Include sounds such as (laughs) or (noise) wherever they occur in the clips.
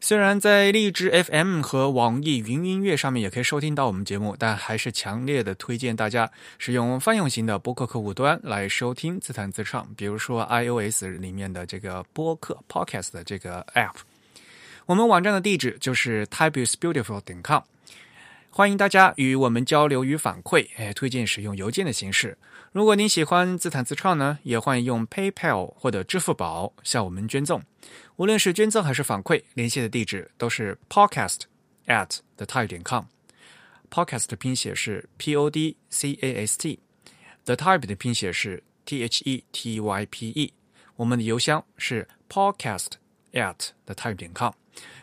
虽然在荔枝 FM 和网易云音乐上面也可以收听到我们节目，但还是强烈的推荐大家使用泛用型的播客客户端来收听自弹自唱，比如说 iOS 里面的这个播客 Podcast 的这个 App。我们网站的地址就是 typeisbeautiful 点 com，欢迎大家与我们交流与反馈，哎，推荐使用邮件的形式。如果您喜欢自弹自唱呢，也欢迎用 PayPal 或者支付宝向我们捐赠。无论是捐赠还是反馈，联系的地址都是 podcast at the type 点 com。podcast 的拼写是 p o d c a s t，the type 的拼写是 t h e t y p e。我们的邮箱是 podcast at the type 点 com。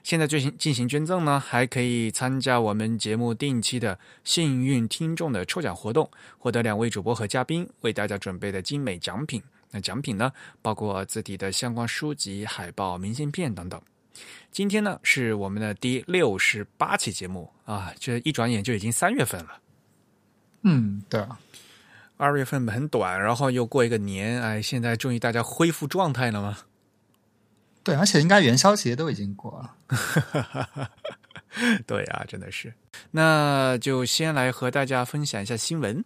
现在进行进行捐赠呢，还可以参加我们节目定期的幸运听众的抽奖活动，获得两位主播和嘉宾为大家准备的精美奖品。那奖品呢，包括字体的相关书籍、海报、明信片等等。今天呢，是我们的第六十八期节目啊，这一转眼就已经三月份了。嗯，对啊，二月份很短，然后又过一个年，哎，现在终于大家恢复状态了吗？对，而且应该元宵节都已经过了。(laughs) 对啊，真的是。那就先来和大家分享一下新闻。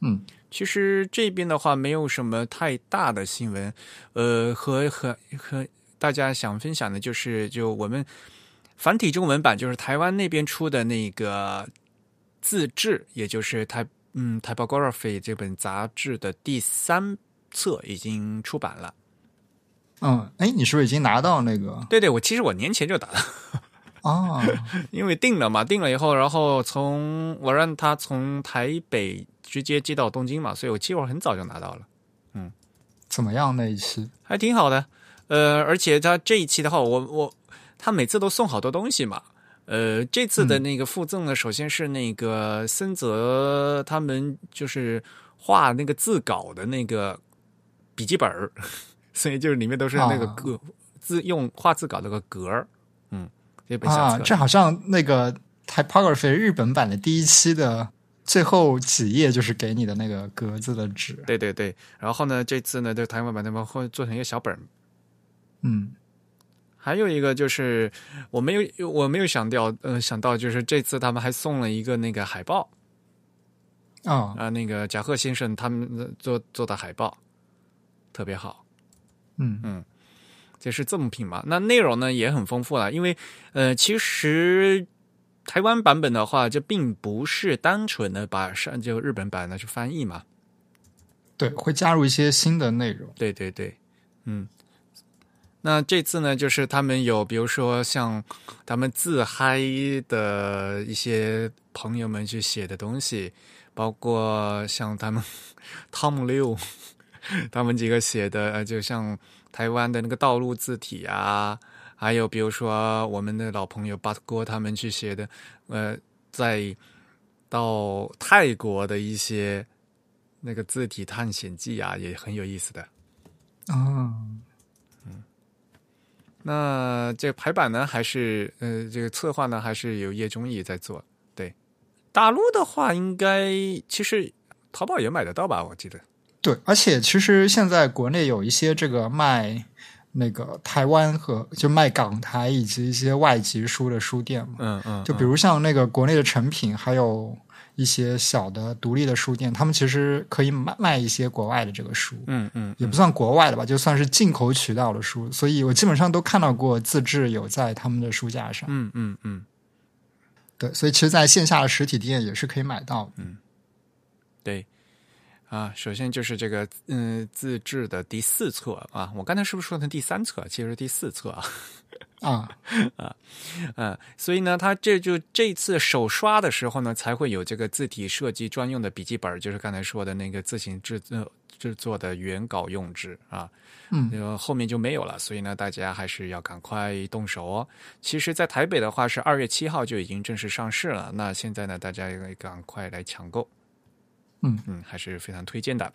嗯，其实这边的话没有什么太大的新闻，呃，和和和大家想分享的就是，就我们繁体中文版，就是台湾那边出的那个自制，也就是台嗯《Typography》这本杂志的第三册已经出版了。嗯，哎，你是不是已经拿到那个？对对，我其实我年前就打了。(laughs) 哦，(laughs) 因为定了嘛，定了以后，然后从我让他从台北直接寄到东京嘛，所以我其实我很早就拿到了。嗯，怎么样那一期？还挺好的。呃，而且他这一期的话，我我他每次都送好多东西嘛。呃，这次的那个附赠呢，首先是那个森泽他们就是画那个字稿的那个笔记本儿。(laughs) 所以就是里面都是那个格字用画字稿那个格儿，嗯，这本小册。这好像那个 typography 日本版的第一期的最后几页就是给你的那个格子的纸。对对对，然后呢，这次呢，就台湾版他们会做成一个小本儿。嗯，还有一个就是我没有我没有想到，呃，想到就是这次他们还送了一个那个海报。啊啊，那个贾贺先生他们做做的海报特别好。嗯嗯，这是赠品嘛？那内容呢也很丰富了，因为呃，其实台湾版本的话，就并不是单纯的把上就日本版的去翻译嘛。对，会加入一些新的内容。对对对，嗯。那这次呢，就是他们有，比如说像他们自嗨的一些朋友们去写的东西，包括像他们 (laughs) 汤姆六。(laughs) 他们几个写的，呃，就像台湾的那个道路字体啊，还有比如说我们的老朋友巴特哥他们去写的，呃，在到泰国的一些那个字体探险记啊，也很有意思的。啊，嗯，那这排版呢，还是呃，这个策划呢，还是有叶忠义在做。对，大陆的话，应该其实淘宝也买得到吧？我记得。对，而且其实现在国内有一些这个卖那个台湾和就卖港台以及一些外籍书的书店嘛，嗯嗯，就比如像那个国内的成品，还有一些小的独立的书店，他们其实可以卖卖一些国外的这个书，嗯嗯，也不算国外的吧，就算是进口渠道的书，所以我基本上都看到过自制有在他们的书架上，嗯嗯嗯，对，所以其实在线下的实体店也是可以买到，嗯，对。啊，首先就是这个嗯自制的第四册啊，我刚才是不是说的第三册？其实是第四册啊。啊 (laughs) 啊，嗯，所以呢，他这就这次首刷的时候呢，才会有这个字体设计专用的笔记本，就是刚才说的那个自行制作制作的原稿用纸啊，嗯，后面就没有了，所以呢，大家还是要赶快动手哦。其实，在台北的话是二月七号就已经正式上市了，那现在呢，大家也赶快来抢购，嗯嗯，还是非常推荐的。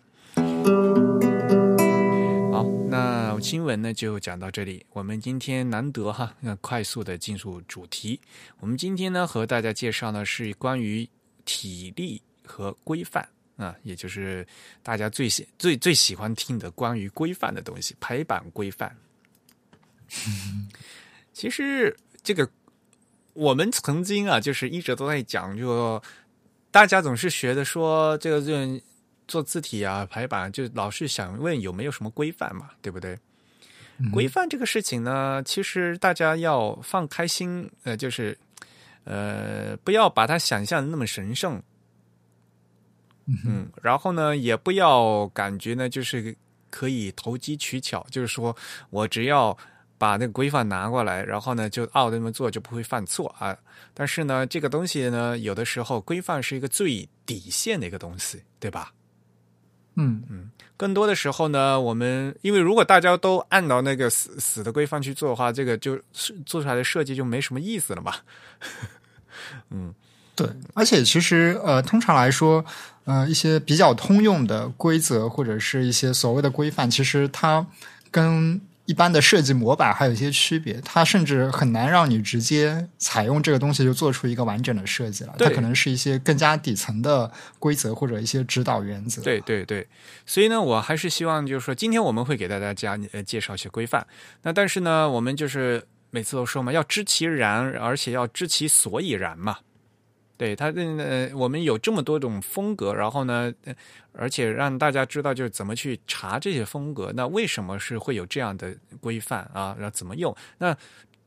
好，那新闻呢就讲到这里。我们今天难得哈，那快速的进入主题。我们今天呢和大家介绍呢是关于体力和规范啊，也就是大家最喜最最喜欢听的关于规范的东西——排版规范。(laughs) 其实这个我们曾经啊，就是一直都在讲，就大家总是学的说这个这。做字体啊，排版就老是想问有没有什么规范嘛，对不对？规范这个事情呢，其实大家要放开心，呃，就是呃，不要把它想象的那么神圣，嗯，然后呢，也不要感觉呢，就是可以投机取巧，就是说我只要把那个规范拿过来，然后呢，就按那么做就不会犯错啊。但是呢，这个东西呢，有的时候规范是一个最底线的一个东西，对吧？嗯嗯，更多的时候呢，我们因为如果大家都按照那个死死的规范去做的话，这个就做出来的设计就没什么意思了嘛。(laughs) 嗯，对，而且其实呃，通常来说，呃，一些比较通用的规则或者是一些所谓的规范，其实它跟一般的设计模板还有一些区别，它甚至很难让你直接采用这个东西就做出一个完整的设计了。它可能是一些更加底层的规则或者一些指导原则。对对对，所以呢，我还是希望就是说，今天我们会给大家加呃介绍一些规范。那但是呢，我们就是每次都说嘛，要知其然，而且要知其所以然嘛。对他，呃，我们有这么多种风格，然后呢，而且让大家知道就是怎么去查这些风格。那为什么是会有这样的规范啊？然后怎么用？那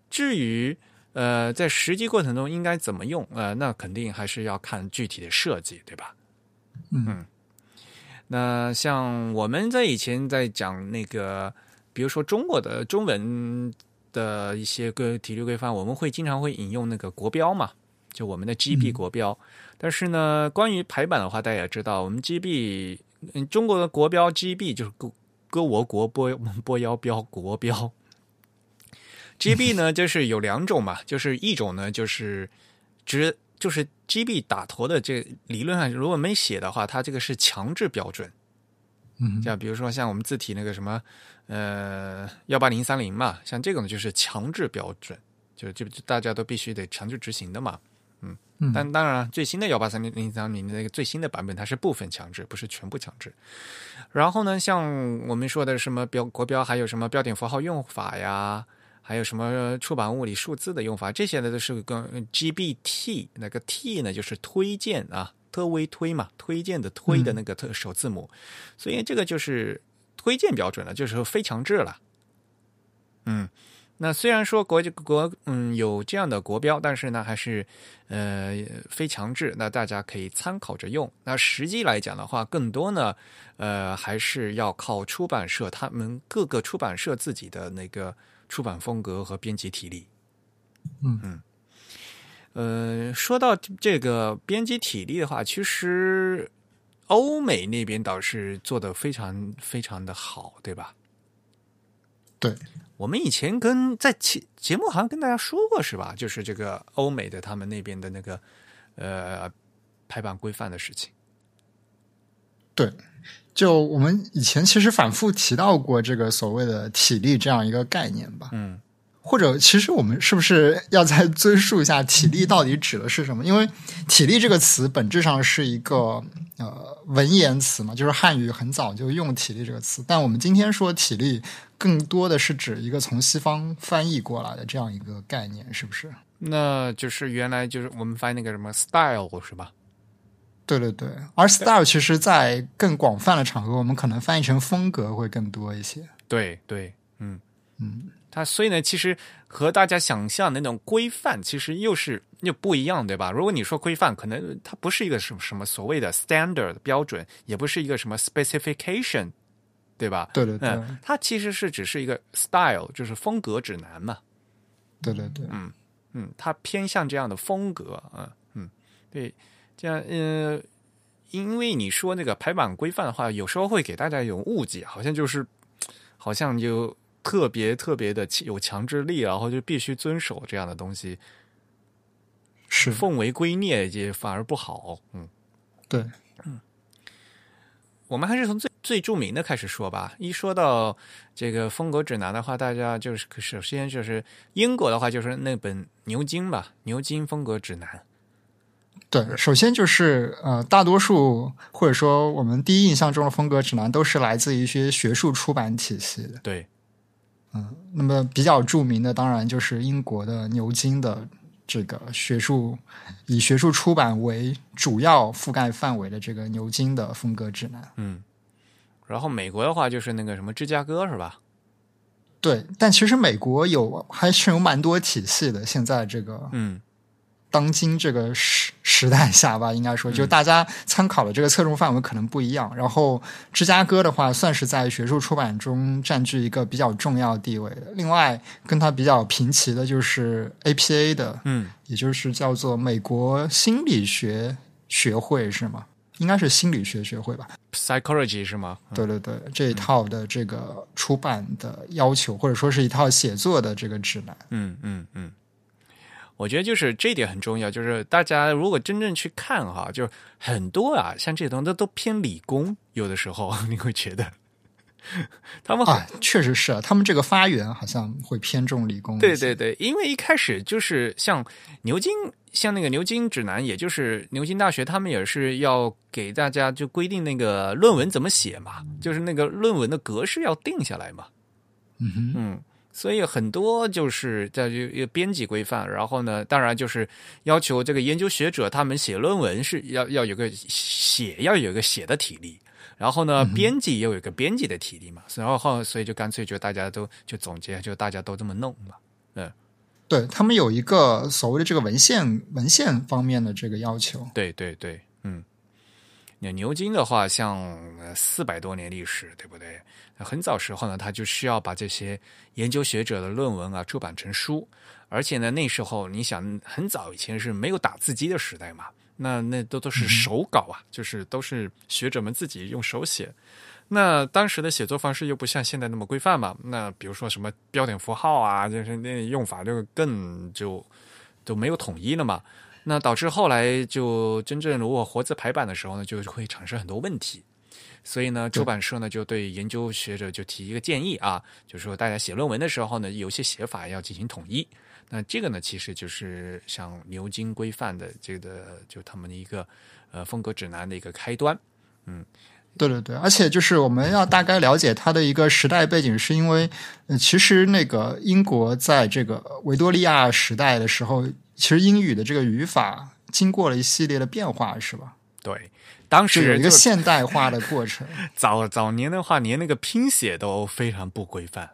至于呃，在实际过程中应该怎么用？呃，那肯定还是要看具体的设计，对吧？嗯，那像我们在以前在讲那个，比如说中国的中文的一些个体育规范，我们会经常会引用那个国标嘛。就我们的 GB 国标，但是呢，关于排版的话，大家也知道，我们 GB，嗯，中国的国标 GB 就是歌歌我国波波腰标国标。GB 呢，就是有两种嘛，就是一种呢，就是直就是 GB 打头的这理论上如果没写的话，它这个是强制标准。嗯，像比如说像我们字体那个什么呃幺八零三零嘛，像这种就是强制标准，就就大家都必须得强制执行的嘛。嗯，但当然，最新的幺八三零零三零的那个最新的版本，它是部分强制，不是全部强制。然后呢，像我们说的什么标国标，还有什么标点符号用法呀，还有什么出版物里数字的用法，这些呢都是跟 GBT 那个 T 呢就是推荐啊，特微推嘛，推荐的推的那个特首字母，所以这个就是推荐标准了，就是非强制了。嗯。那虽然说国国嗯有这样的国标，但是呢还是呃非强制，那大家可以参考着用。那实际来讲的话，更多呢呃还是要靠出版社他们各个出版社自己的那个出版风格和编辑体力。嗯嗯，呃，说到这个编辑体力的话，其实欧美那边倒是做的非常非常的好，对吧？对。我们以前跟在节节目好像跟大家说过是吧？就是这个欧美的他们那边的那个呃排版规范的事情。对，就我们以前其实反复提到过这个所谓的体力这样一个概念吧。嗯。或者，其实我们是不是要再追溯一下体力到底指的是什么？因为“体力”这个词本质上是一个呃文言词嘛，就是汉语很早就用“体力”这个词。但我们今天说“体力”，更多的是指一个从西方翻译过来的这样一个概念，是不是？那就是原来就是我们翻译那个什么 “style” 是吧？对对对，而 “style” 其实在更广泛的场合，我们可能翻译成“风格”会更多一些。对对，嗯嗯。它所以呢，其实和大家想象的那种规范，其实又是又不一样，对吧？如果你说规范，可能它不是一个什么什么所谓的 standard 标准，也不是一个什么 specification，对吧？对对对，嗯，它其实是只是一个 style，就是风格指南嘛。对对对，嗯嗯，它偏向这样的风格，嗯嗯，对，这样呃，因为你说那个排版规范的话，有时候会给大家一种误解，好像就是好像就特别特别的有强制力，然后就必须遵守这样的东西，是。奉为圭臬也反而不好，嗯，对，嗯。我们还是从最最著名的开始说吧。一说到这个风格指南的话，大家就是首先就是英国的话，就是那本牛津吧，《牛津风格指南》。对，首先就是呃，大多数或者说我们第一印象中的风格指南都是来自于一些学术出版体系的。对，嗯，那么比较著名的当然就是英国的牛津的这个学术以学术出版为主要覆盖范围的这个牛津的风格指南。嗯，然后美国的话就是那个什么芝加哥是吧？对，但其实美国有还是有蛮多体系的。现在这个嗯当今这个时时代下吧，应该说，就大家参考的这个侧重范围可能不一样。然后芝加哥的话，算是在学术出版中占据一个比较重要地位的。另外，跟它比较平齐的就是 APA 的，嗯也就是叫做美国心理学学会是吗？应该是心理学学会吧？，psychology 是吗？对对对，这一套的这个出版的要求，或者说是一套写作的这个指南。嗯嗯嗯，我觉得就是这一点很重要，就是大家如果真正去看哈，就是很多啊，像这些东西都都偏理工，有的时候 (laughs) 你会觉得 (laughs) 他们啊，确实是啊，他们这个发源好像会偏重理工。对对对，因为一开始就是像牛津，像那个牛津指南，也就是牛津大学，他们也是要给大家就规定那个论文怎么写嘛，就是那个论文的格式要定下来嘛。嗯哼，嗯，所以很多就是在这个编辑规范，然后呢，当然就是要求这个研究学者他们写论文是要要有个写要有个写的体力。然后呢，编辑也有一个编辑的体力嘛，然后后所以就干脆就大家都就总结，就大家都这么弄嘛。嗯对他们有一个所谓的这个文献文献方面的这个要求。对对对，嗯，那牛津的话，像四百多年历史，对不对？很早时候呢，他就需要把这些研究学者的论文啊出版成书，而且呢，那时候你想，很早以前是没有打字机的时代嘛，那那都都是手稿啊，就是都是学者们自己用手写。那当时的写作方式又不像现在那么规范嘛，那比如说什么标点符号啊，就是那用法就更就就没有统一了嘛。那导致后来就真正如果活字排版的时候呢，就会产生很多问题。所以呢，出版社呢就对研究学者就提一个建议啊，就是说大家写论文的时候呢，有些写法要进行统一。那这个呢，其实就是像牛津规范的这个，就他们的一个呃风格指南的一个开端。嗯对对对，而且就是我们要大概了解它的一个时代背景，是因为呃，其实那个英国在这个维多利亚时代的时候，其实英语的这个语法经过了一系列的变化，是吧？对，当时有一个现代化的过程。(laughs) 早早年的话，连那个拼写都非常不规范。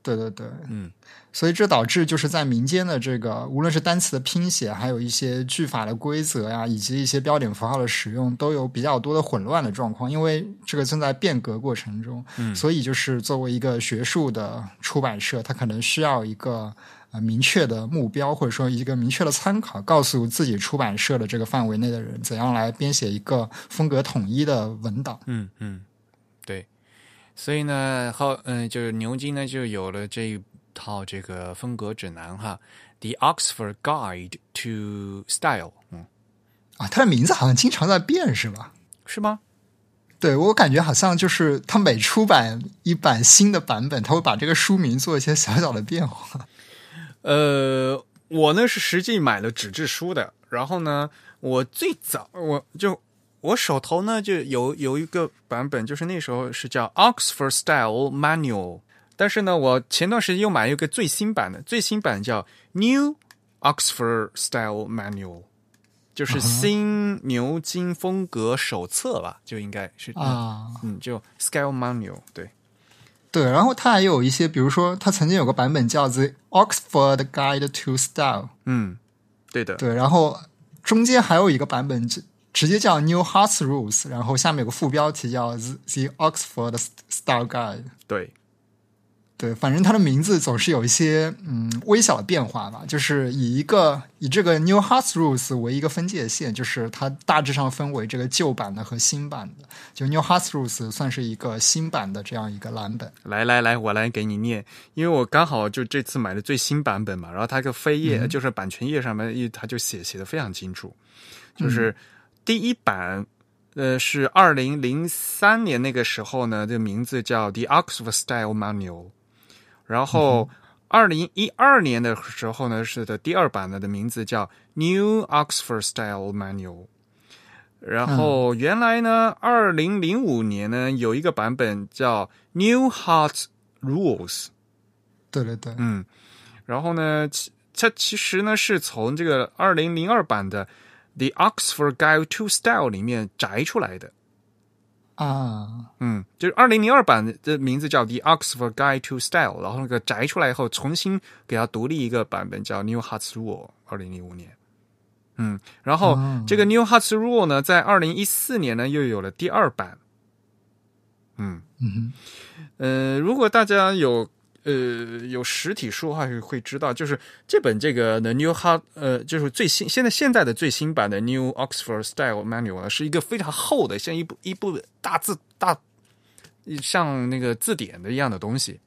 对对对，嗯，所以这导致就是在民间的这个，无论是单词的拼写，还有一些句法的规则呀，以及一些标点符号的使用，都有比较多的混乱的状况。因为这个正在变革过程中，嗯所以就是作为一个学术的出版社，它可能需要一个呃明确的目标，或者说一个明确的参考，告诉自己出版社的这个范围内的人，怎样来编写一个风格统一的文档。嗯嗯，对，所以呢，后嗯，就是牛津呢就有了这一套这个风格指南哈，《The Oxford Guide to Style》，嗯，啊，它的名字好像经常在变，是吧？是吗？对我感觉好像就是他每出版一版新的版本，他会把这个书名做一些小小的变化。呃，我呢是实际买了纸质书的，然后呢，我最早我就我手头呢就有有一个版本，就是那时候是叫 Oxford Style Manual，但是呢，我前段时间又买了一个最新版的，最新版叫 New Oxford Style Manual，就是新牛津风格手册吧，就应该是啊，嗯，就 Scale Manual，对，对，然后它还有一些，比如说，它曾经有个版本叫《The Oxford Guide to Style》，嗯，对的，对，然后中间还有一个版本直直接叫《New Hearts Rules》，然后下面有个副标题叫《The The Oxford Style Guide》。对，对，反正它的名字总是有一些嗯微小的变化吧，就是以一个以这个 New Hearts Rules 为一个分界线，就是它大致上分为这个旧版的和新版的。就 New House Rules 算是一个新版的这样一个蓝本。来来来，我来给你念，因为我刚好就这次买的最新版本嘛，然后它个扉页、就是版权页上面一它就写写的非常清楚，就是第一版。呃，是二零零三年那个时候呢，这个名字叫 The Oxford Style Manual。然后二零一二年的时候呢，是的第二版呢的名字叫 New Oxford Style Manual。然后原来呢，二零零五年呢有一个版本叫 New Heart Rules。对对对，嗯，然后呢，其它其实呢是从这个二零零二版的 The Oxford Guide to Style 里面摘出来的。啊，嗯，就是二零零二版的名字叫 The Oxford Guide to Style，然后那个摘出来以后，重新给它独立一个版本叫 New Hearts Rule，二零零五年。嗯，然后哦这个 New Hearts Rule 呢，在二零一四年呢又有了第二版。嗯嗯哼，呃，如果大家有呃有实体书的话，会会知道，就是这本这个 The New Heart 呃，就是最新现在现在的最新版的 New Oxford Style Manual 呢，是一个非常厚的，像一部一部大字大像那个字典的一样的东西，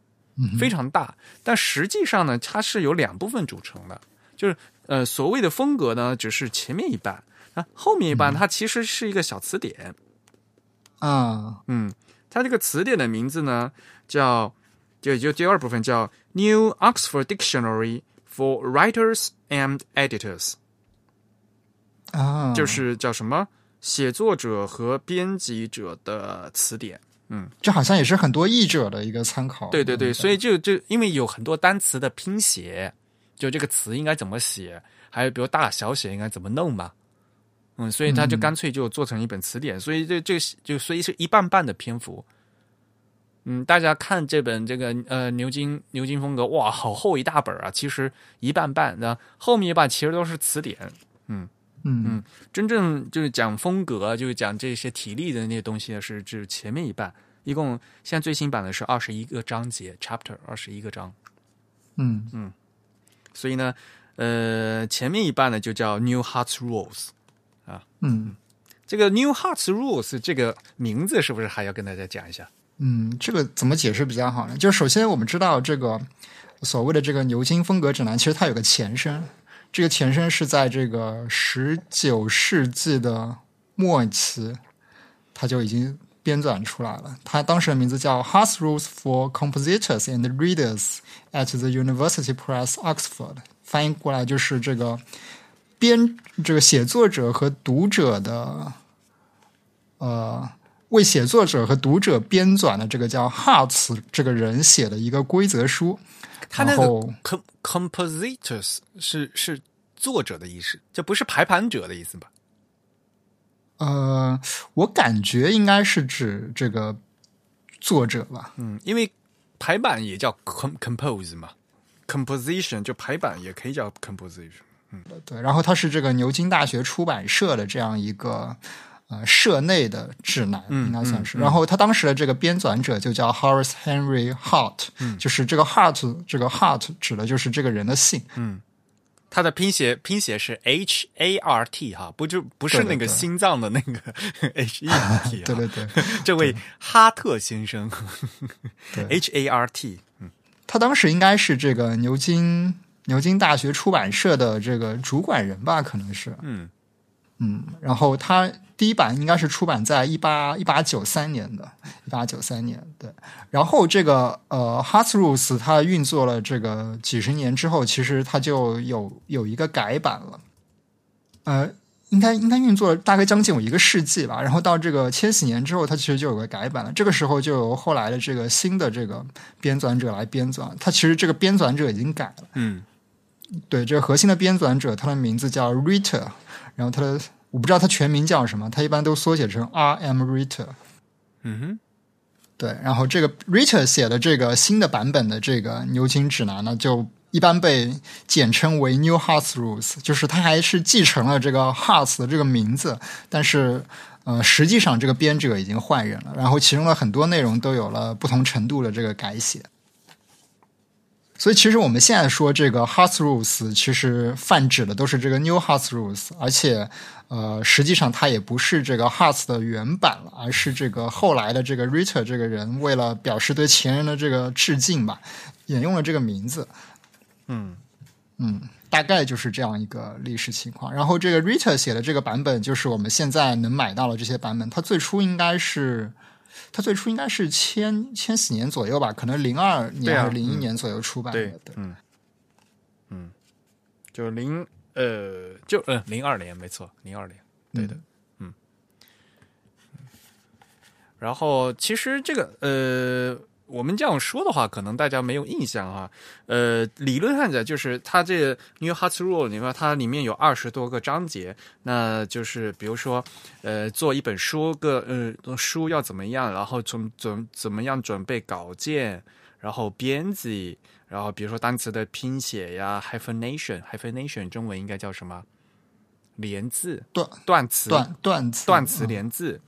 非常大。但实际上呢，它是由两部分组成的，就是呃所谓的风格呢，只是前面一半，那后面一半它其实是一个小词典。啊，嗯，它这个词典的名字呢叫就就第二部分叫 New Oxford Dictionary for Writers and Editors，、啊，就是叫什么写作者和编辑者的词典。嗯这好像也是很多译者的一个参考。对对对，所以就就因为有很多单词的拼写，就这个词应该怎么写，还有比如大小写应该怎么弄嘛。嗯，所以他就干脆就做成一本词典，所以这这就所以是一半半的篇幅。嗯，大家看这本这个呃牛津牛津风格，哇，好厚一大本啊！其实一半半，那后面一半其实都是词典。嗯嗯嗯真正就是讲风格，就是讲这些体力的那些东西呢，是只前面一半。一共现在最新版的是二十一个章节，chapter 二十一个章。嗯嗯所以呢，呃，前面一半呢就叫 New Hearts Rules 啊。嗯这个 New Hearts Rules 这个名字是不是还要跟大家讲一下？嗯，这个怎么解释比较好呢？就首先我们知道这个所谓的这个牛津风格指南，其实它有个前身，这个前身是在这个十九世纪的末期，它就已经编纂出来了。它当时的名字叫《Hearts Rules for Compositors and Readers at the University Press Oxford》，翻译过来就是这个编这个写作者和读者的呃。为写作者和读者编纂的这个叫 Hartz 这个人写的一个规则书，他那个 compositors 是是作者的意思，这不是排盘者的意思吧？呃，我感觉应该是指这个作者吧。嗯，因为排版也叫 com compose 嘛，composition 就排版也可以叫 composition。嗯对，然后它是这个牛津大学出版社的这样一个呃社内的指南，嗯应该算是。嗯嗯然后他当时的这个编纂者就叫 Horace Henry Hart，、就是嗯这个 Hart 这个 Hart 指的就是这个人的姓。嗯它的拼写拼写是 H A R T 哈，不就不是那个心脏的那个 H E R T 啊？(laughs) 对对对，这位哈特先生对，(laughs) H A R T，他当时应该是这个牛津牛津大学出版社的这个主管人吧，可能是。嗯嗯，然后它第一版应该是出版在一八一八九三年的，一八九三年对。然后这个呃 h a t r u s 它运作了这个几十年之后，其实它就有有一个改版了，呃，应该应该运作了大概将近有一个世纪吧。然后到这个千禧年之后，它其实就有个改版了。这个时候就由后来的这个新的这个编纂者来编纂，它其实这个编纂者已经改了。嗯对，这个核心的编纂者，他的名字叫 Ritter，然后他的我不知道他全名叫什么，他一般都缩写成 R. M. Ritter。嗯哼，对，然后这个 Richard 写的这个新的版本的这个牛津指南呢，就一般被简称为 New Hearts Rules，就是它还是继承了这个 Hearts 的这个名字，但是呃，实际上这个编者已经换人了，然后其中的很多内容都有了不同程度的这个改写。所以，其实我们现在说这个 Hearts Rules，其实泛指的都是这个 New Hearts Rules，而且，呃，实际上它也不是这个 Hearts 的原版了，而是这个后来的这个 Ritter 这个人为了表示对前人的这个致敬吧，引用了这个名字。嗯嗯，大概就是这样一个历史情况。然后，这个 Ritter 写的这个版本，就是我们现在能买到的这些版本。它最初应该是。它最初应该是千千禧年左右吧，可能零二年还是零一年左右出版的。对，嗯嗯，就零呃，就嗯零二年，没错，零二年，对的，嗯。然后其实这个呃。我们这样说的话，可能大家没有印象啊。呃，理论上讲，就是它这 New Hearts Rule，你看它里面有二十多个章节，那就是比如说，呃，做一本书个呃书要怎么样，然后从怎怎么样准备稿件，然后编辑，然后比如说单词的拼写呀，hyphenation，hyphenation 中文应该叫什么？连字断断词断断词断词连字。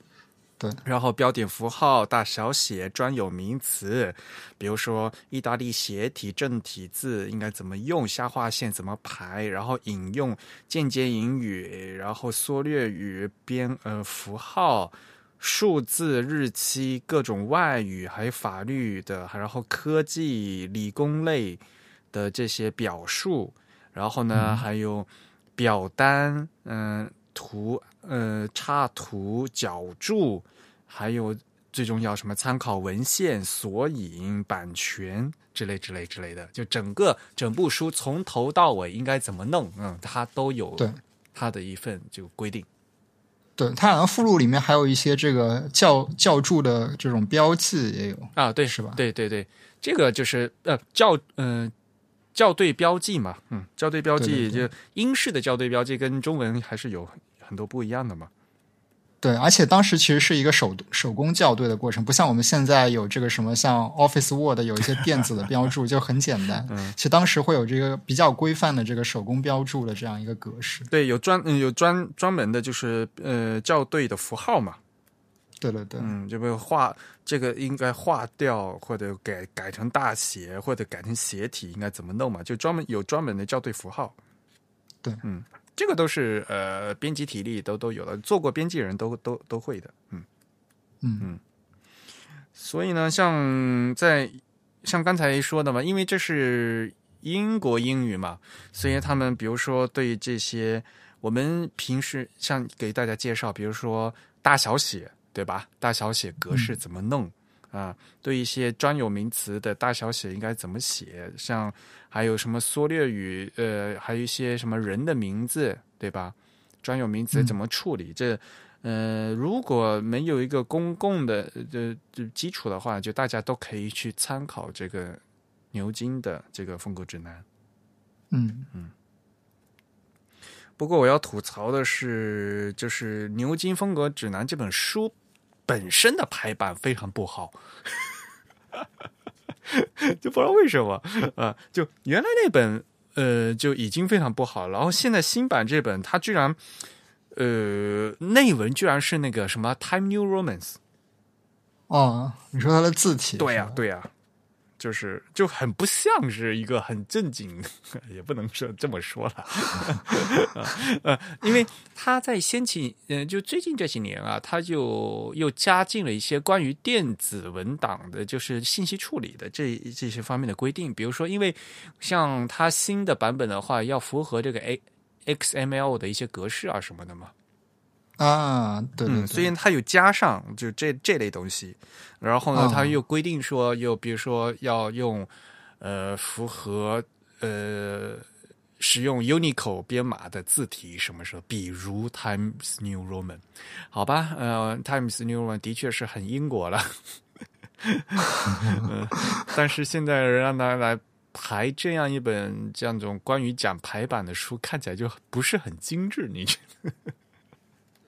对，然后标点符号、大小写、专有名词，比如说意大利斜体正体字应该怎么用，下划线怎么排，然后引用间接引语，然后缩略语、编呃符号、数字、日期、各种外语，还有法律的，然后科技、理工类的这些表述，然后呢还有表单，嗯。图呃插图脚注，还有最重要什么参考文献索引版权之类之类之类的，就整个整部书从头到尾应该怎么弄，嗯，它都有对它的一份就规定。对，它好像附录里面还有一些这个教教注的这种标记也有啊，对是吧？对对对，这个就是呃教嗯校对标记嘛，嗯，校对标记就英式的校对标记跟中文还是有。很多不一样的嘛，对，而且当时其实是一个手手工校对的过程，不像我们现在有这个什么像 Office Word 有一些电子的 (laughs) 标注就很简单。嗯，其实当时会有这个比较规范的这个手工标注的这样一个格式。对，有专有专专门的，就是呃校对的符号嘛。对对对，嗯，就比如画这个应该划掉，或者改改成大写，或者改成斜体，应该怎么弄嘛？就专门有专门的校对符号。对，嗯。这个都是呃，编辑体力都都有的，做过编辑人都都都会的，嗯嗯嗯。所以呢，像在像刚才说的嘛，因为这是英国英语嘛，所以他们比如说对这些我们平时像给大家介绍，比如说大小写，对吧？大小写格式怎么弄？啊，对一些专有名词的大小写应该怎么写？像还有什么缩略语？呃，还有一些什么人的名字，对吧？专有名词怎么处理？这，呃，如果没有一个公共的呃基础的话，就大家都可以去参考这个牛津的这个风格指南。嗯嗯。不过我要吐槽的是，就是《牛津风格指南》这本书。本身的排版非常不好，(laughs) 就不知道为什么啊！就原来那本呃就已经非常不好，然后现在新版这本它居然呃内文居然是那个什么 Time New Romance 哦，你说它的字体？对呀，对呀。就是就很不像是一个很正经，也不能说这么说了，(laughs) 呃，因为他在先期，嗯，就最近这几年啊，他就又加进了一些关于电子文档的，就是信息处理的这这些方面的规定。比如说，因为像它新的版本的话，要符合这个 A XML 的一些格式啊什么的嘛。啊，对对，虽然它有加上就这这类东西，然后呢，它又规定说，又比如说要用呃符合呃使用 Unicode 编码的字体什么时候，比如 Times New Roman，好吧，呃，Times New Roman 的确是很英国了，(laughs) 但是现在让他来排这样一本这样种关于讲排版的书，看起来就不是很精致，你觉得？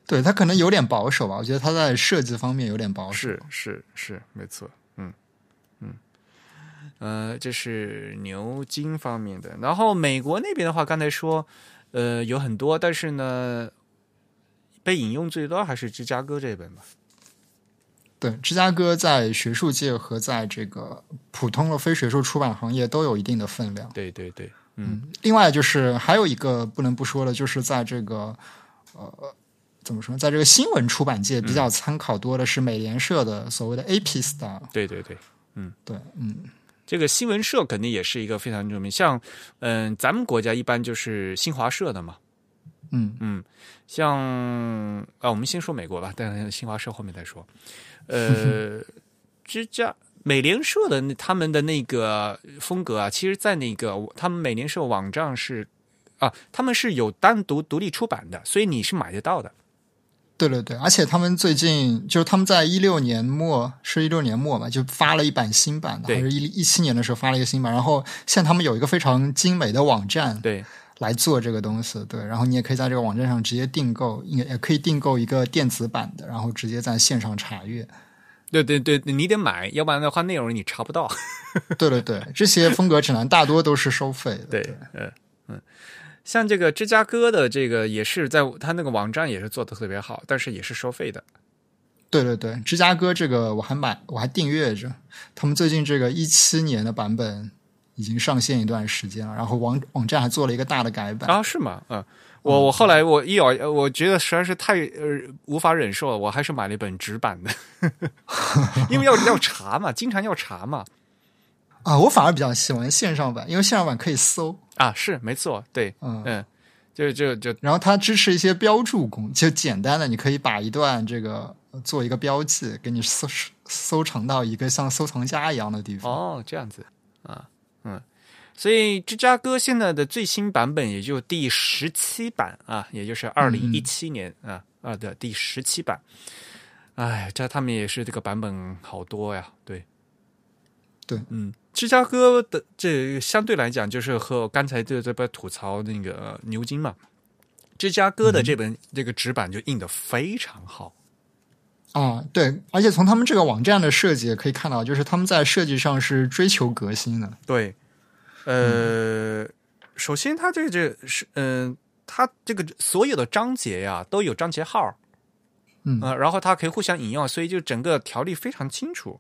对他可能有点保守吧，我觉得他在设计方面有点保守。是是是，没错，嗯嗯，呃，这是牛津方面的。然后美国那边的话，刚才说，呃，有很多，但是呢，被引用最多还是芝加哥这本吧。对，芝加哥在学术界和在这个普通的非学术出版行业都有一定的分量。对对对，嗯。另外就是还有一个不能不说的，就是在这个呃。怎么说？在这个新闻出版界比较参考多的是美联社的所谓的 AP style。对对对，嗯，对，嗯，这个新闻社肯定也是一个非常著名。像，嗯，咱们国家一般就是新华社的嘛，嗯嗯，像啊，我们先说美国吧，但是新华社后面再说。呃，(laughs) 芝加美联社的他们的那个风格啊，其实，在那个他们美联社网站是啊，他们是有单独独立出版的，所以你是买得到的。对对对，而且他们最近就是他们在一六年末，是一六年末吧，就发了一版新版的，还是一一七年的时候发了一个新版。然后现在他们有一个非常精美的网站，对，来做这个东西。对，然后你也可以在这个网站上直接订购，也也可以订购一个电子版的，然后直接在线上查阅。对对对，你得买，要不然的话内容你查不到。(laughs) 对对对，这些风格指南大多都是收费的。对，嗯。像这个芝加哥的这个也是在他那个网站也是做的特别好，但是也是收费的。对对对，芝加哥这个我还买我还订阅着，他们最近这个一七年的版本已经上线一段时间了，然后网网站还做了一个大的改版啊？是吗？嗯，我我后来我一咬，我觉得实在是太呃无法忍受了，我还是买了一本纸版的，(laughs) 因为要要查嘛，经常要查嘛。啊，我反而比较喜欢线上版，因为线上版可以搜啊，是没错，对，嗯嗯，就就就，然后它支持一些标注功，就简单的，你可以把一段这个做一个标记，给你搜收藏到一个像收藏夹一样的地方。哦，这样子啊，嗯，所以芝加哥现在的最新版本也就第十七版啊，也就是二零一七年啊啊的第十七版。哎，这他们也是这个版本好多呀，对，对，嗯。芝加哥的这相对来讲，就是和刚才这这边吐槽那个牛津嘛，芝加哥的这本这个纸板就印的非常好啊，对，而且从他们这个网站的设计也可以看到，就是他们在设计上是追求革新的。对，呃，首先它这这是嗯，它这个所有的章节呀都有章节号，嗯，然后它可以互相引用，所以就整个条例非常清楚。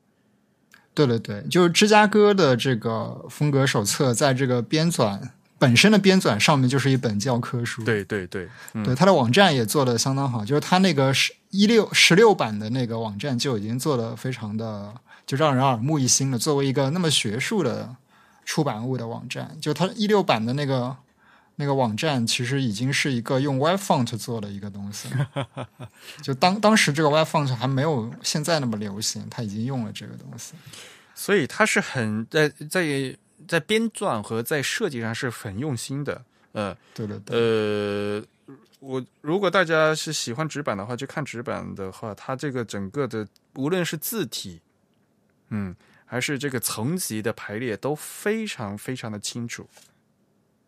对对对，就是芝加哥的这个风格手册，在这个编纂本身的编纂上面就是一本教科书。对对对，对，它的网站也做的相当好，就是它那个十一六十六版的那个网站就已经做的非常的就让人耳目一新了。作为一个那么学术的出版物的网站，就它一六版的那个那个网站，其实已经是一个用 Web Font 做的一个东西。就当当时这个 Web Font 还没有现在那么流行，它已经用了这个东西。所以他是很在在在编撰和在设计上是很用心的，呃，对对对，呃，我如果大家是喜欢纸板的话，就看纸板的话，它这个整个的无论是字体，嗯，还是这个层级的排列都非常非常的清楚，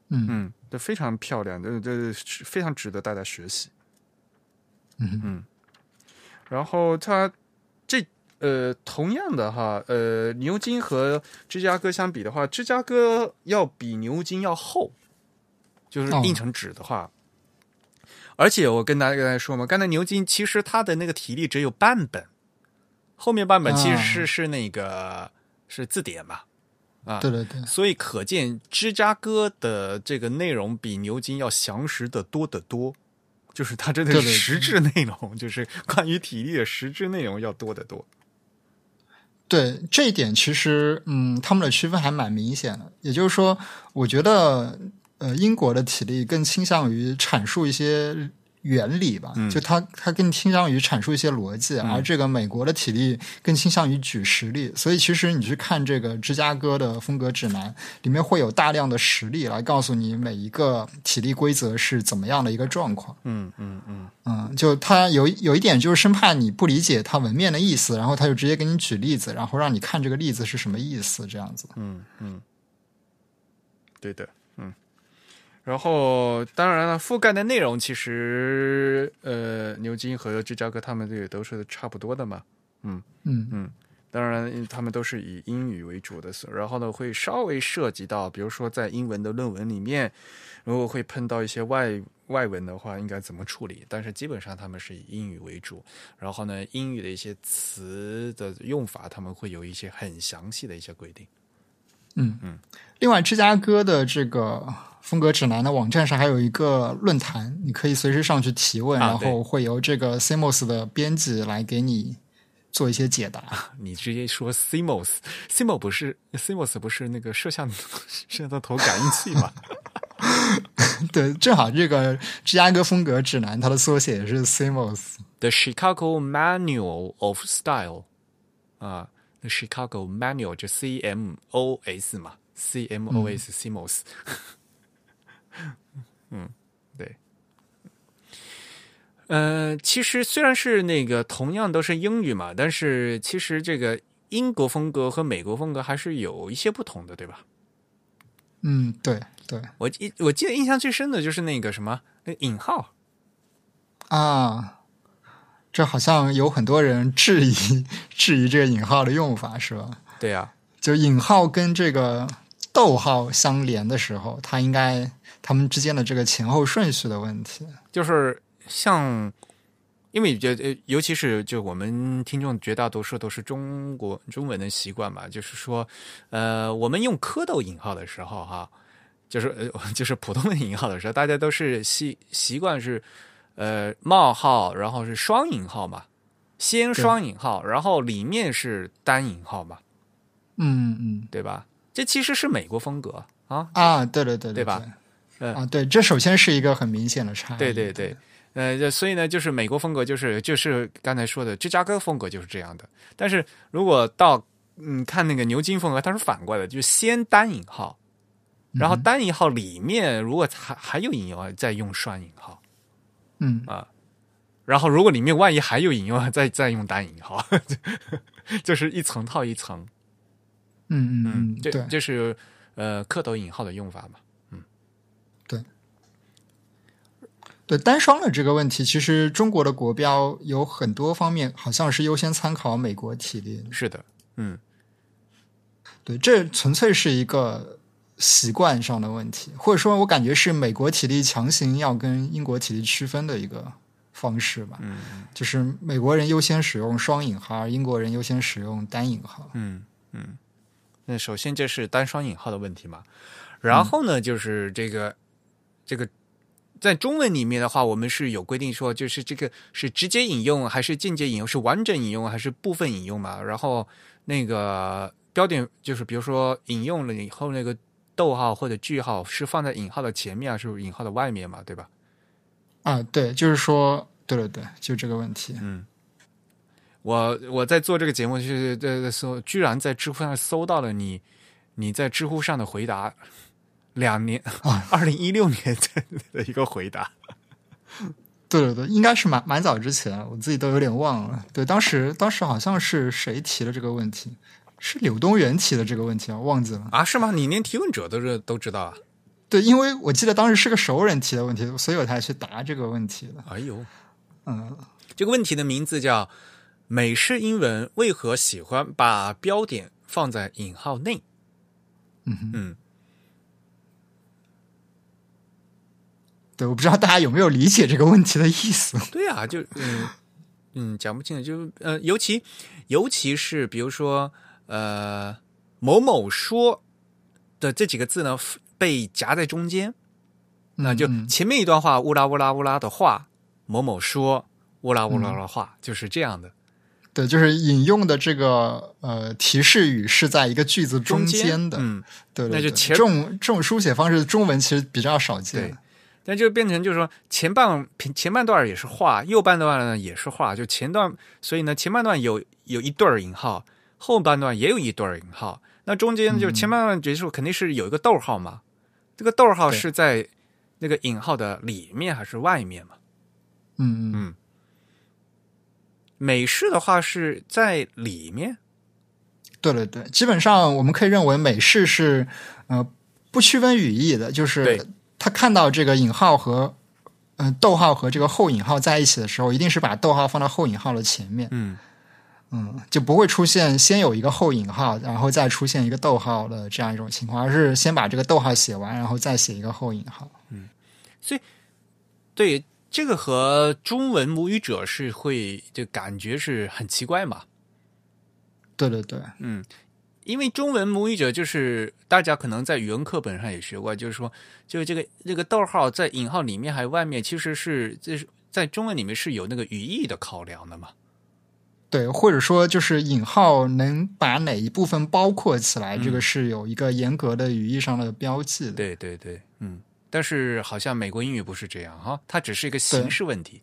嗯嗯，这非常漂亮，这这非常值得大家学习，嗯嗯，然后它这。呃，同样的哈，呃，牛津和芝加哥相比的话，芝加哥要比牛津要厚，就是印成纸的话。而且我跟大家刚才说嘛，刚才牛津其实它的那个体力只有半本，后面半本其实是是那个是字典嘛，啊，对对对，所以可见芝加哥的这个内容比牛津要详实的多得多，就是它真的实质内容，就是关于体力的实质内容要多得多。对这一点，其实嗯，他们的区分还蛮明显的。也就是说，我觉得呃，英国的体力更倾向于阐述一些。原理吧，就它它更倾向于阐述一些逻辑，而这个美国的体力更倾向于举实例。所以其实你去看这个芝加哥的风格指南，里面会有大量的实例来告诉你每一个体力规则是怎么样的一个状况。嗯嗯嗯嗯，就它有有一点就是生怕你不理解它文面的意思，然后他就直接给你举例子，然后让你看这个例子是什么意思，这样子。嗯嗯，对的。然后当然了，覆盖的内容其实呃，牛津和芝加哥他们这个都是差不多的嘛。嗯嗯，当然他们都是以英语为主的，然后呢会稍微涉及到，比如说在英文的论文里面，如果会碰到一些外外文的话，应该怎么处理？但是基本上他们是以英语为主，然后呢，英语的一些词的用法，他们会有一些很详细的一些规定。嗯嗯，另外，芝加哥的这个风格指南的网站上还有一个论坛，你可以随时上去提问，然后会由这个 Simos 的编辑来给你做一些解答。(laughs) 你直接说 Simos，Simos 不是 Simos 不是那个摄像摄像头感应器吗？(laughs) 对，正好这个芝加哥风格指南它的缩写是 Simos，The Chicago Manual of Style 啊，The。Chicago Manual 就 C M O S 嘛，C M O S CMOS，(laughs) 嗯，对，呃，其实虽然是那个同样都是英语嘛，但是其实这个英国风格和美国风格还是有一些不同的，对吧？嗯，对对，我记我记得印象最深的就是那个什么那引号啊。这好像有很多人质疑 (laughs) 质疑这个引号的用法，是吧？对呀，就引号跟这个逗号相连的时候，它应该它们之间的这个前后顺序的问题，就是像，因为觉得尤其是就我们听众绝大多数都是中国中文的习惯嘛，就是说，呃，我们用蝌蚪引号的时候，哈，就是呃，(laughs) 就是普通的引号的时候，大家都是习习惯是。呃，冒号，然后是双引号嘛，先双引号，然后里面是单引号嘛，嗯嗯，对吧？这其实是美国风格啊。啊，对对对对。吧？啊，对，这首先是一个很明显的差异，对对对，呃，所以呢，就是美国风格就是就是刚才说的芝加哥风格就是这样的，但是如果到嗯看那个牛津风格，它是反过来的，就是先单引号，然后单引号里面如果还还有引用，再用双引号。嗯。啊，然后如果里面万一还有引用，再再用单引号，(laughs) 就是一层套一层。嗯嗯嗯，对这是呃蝌蚪引号的用法嘛？嗯，对，对单双的这个问题，其实中国的国标有很多方面好像是优先参考美国体例。是的，嗯，对，这纯粹是一个。习惯上的问题，或者说，我感觉是美国体力强行要跟英国体力区分的一个方式吧。嗯，就是美国人优先使用双引号，而英国人优先使用单引号。嗯嗯，那首先这是单双引号的问题嘛。然后呢，就是这个这个在中文里面的话，我们是有规定说，就是这个是直接引用还是间接引用，是完整引用还是部分引用嘛？然后那个标点就是比如说引用了以后那个。逗号或者句号是放在引号的前面，还是引号的外面嘛？对吧？啊，对，就是说，对对对，就这个问题。嗯，我我在做这个节目，就是在搜，居然在知乎上搜到了你你在知乎上的回答，(laughs) 两年啊，(laughs) 二零一六年的一个回答。(laughs) 对对对，应该是蛮蛮早之前，我自己都有点忘了。对，当时当时好像是谁提了这个问题。是柳东元提的这个问题啊，忘记了啊？是吗？你连提问者都是都知道啊？对，因为我记得当时是个熟人提的问题，所以我才去答这个问题的。哎呦，嗯，这个问题的名字叫“美式英文为何喜欢把标点放在引号内？”嗯嗯，对，我不知道大家有没有理解这个问题的意思。对啊，就嗯嗯，讲不清楚，就呃，尤其尤其是比如说。呃，某某说的这几个字呢，被夹在中间，那就前面一段话乌拉乌拉乌拉的话，某某说乌拉乌拉的话，就是这样的。对，就是引用的这个呃提示语是在一个句子中间的。嗯，对，那就前这种这种书写方式，中文其实比较少见。对但就变成就是说，前半前半段也是话，右半段呢也是话，就前段，所以呢前半段有有一对引号。后半段也有一对引号，那中间就前半段结束肯定是有一个逗号嘛？这个逗号是在那个引号的里面还是外面嘛？嗯嗯。美式的话是在里面。对对对，基本上我们可以认为美式是呃不区分语义的，就是他看到这个引号和嗯、呃逗号和这个后引号在一起的时候，一定是把逗号放到后引号的前面，嗯嗯，就不会出现先有一个后引号，然后再出现一个逗号的这样一种情况，而是先把这个逗号写完，然后再写一个后引号。嗯，所以对，这个和中文母语者是会就感觉是很奇怪嘛。对对对，嗯，因为中文母语者就是大家可能在语文课本上也学过，就是说，就这个这个逗号在引号里面还有外面，其实是这是在中文里面是有那个语义的考量的嘛。对，或者说就是引号能把哪一部分包括起来，这个是有一个严格的语义上的标记的。对对对，嗯，但是好像美国英语不是这样哈，它只是一个形式问题。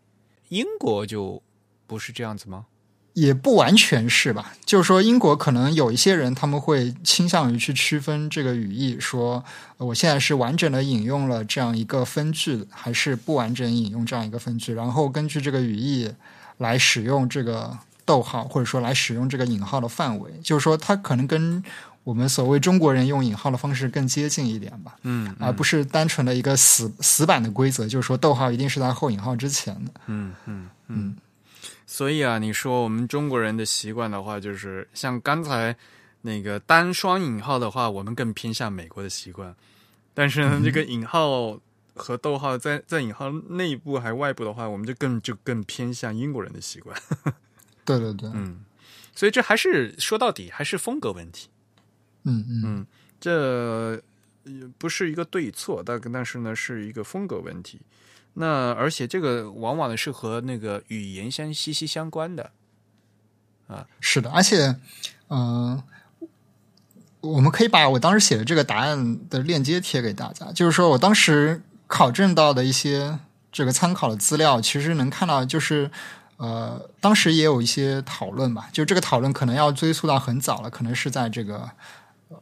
英国就不是这样子吗？也不完全是吧，就是说英国可能有一些人他们会倾向于去区分这个语义，说我现在是完整的引用了这样一个分句，还是不完整引用这样一个分句，然后根据这个语义来使用这个逗号，或者说来使用这个引号的范围，就是说它可能跟我们所谓中国人用引号的方式更接近一点吧，嗯而不是单纯的一个死死板的规则，就是说逗号一定是在后引号之前的。嗯嗯嗯。所以啊，你说我们中国人的习惯的话，就是像刚才那个单双引号的话，我们更偏向美国的习惯。但是呢，这个引号和逗号在在引号内部还外部的话，我们就更就更偏向英国人的习惯。(laughs) 对对对，嗯，所以这还是说到底还是风格问题。嗯嗯嗯，这也不是一个对错，但但是呢是一个风格问题。那而且这个往往呢是和那个语言相息息相关的啊。是的，而且，嗯、我们可以把我当时写的这个答案的链接贴给大家。就是说我当时考证到的一些这个参考的资料，其实能看到，就是呃，当时也有一些讨论吧。就这个讨论可能要追溯到很早了，可能是在这个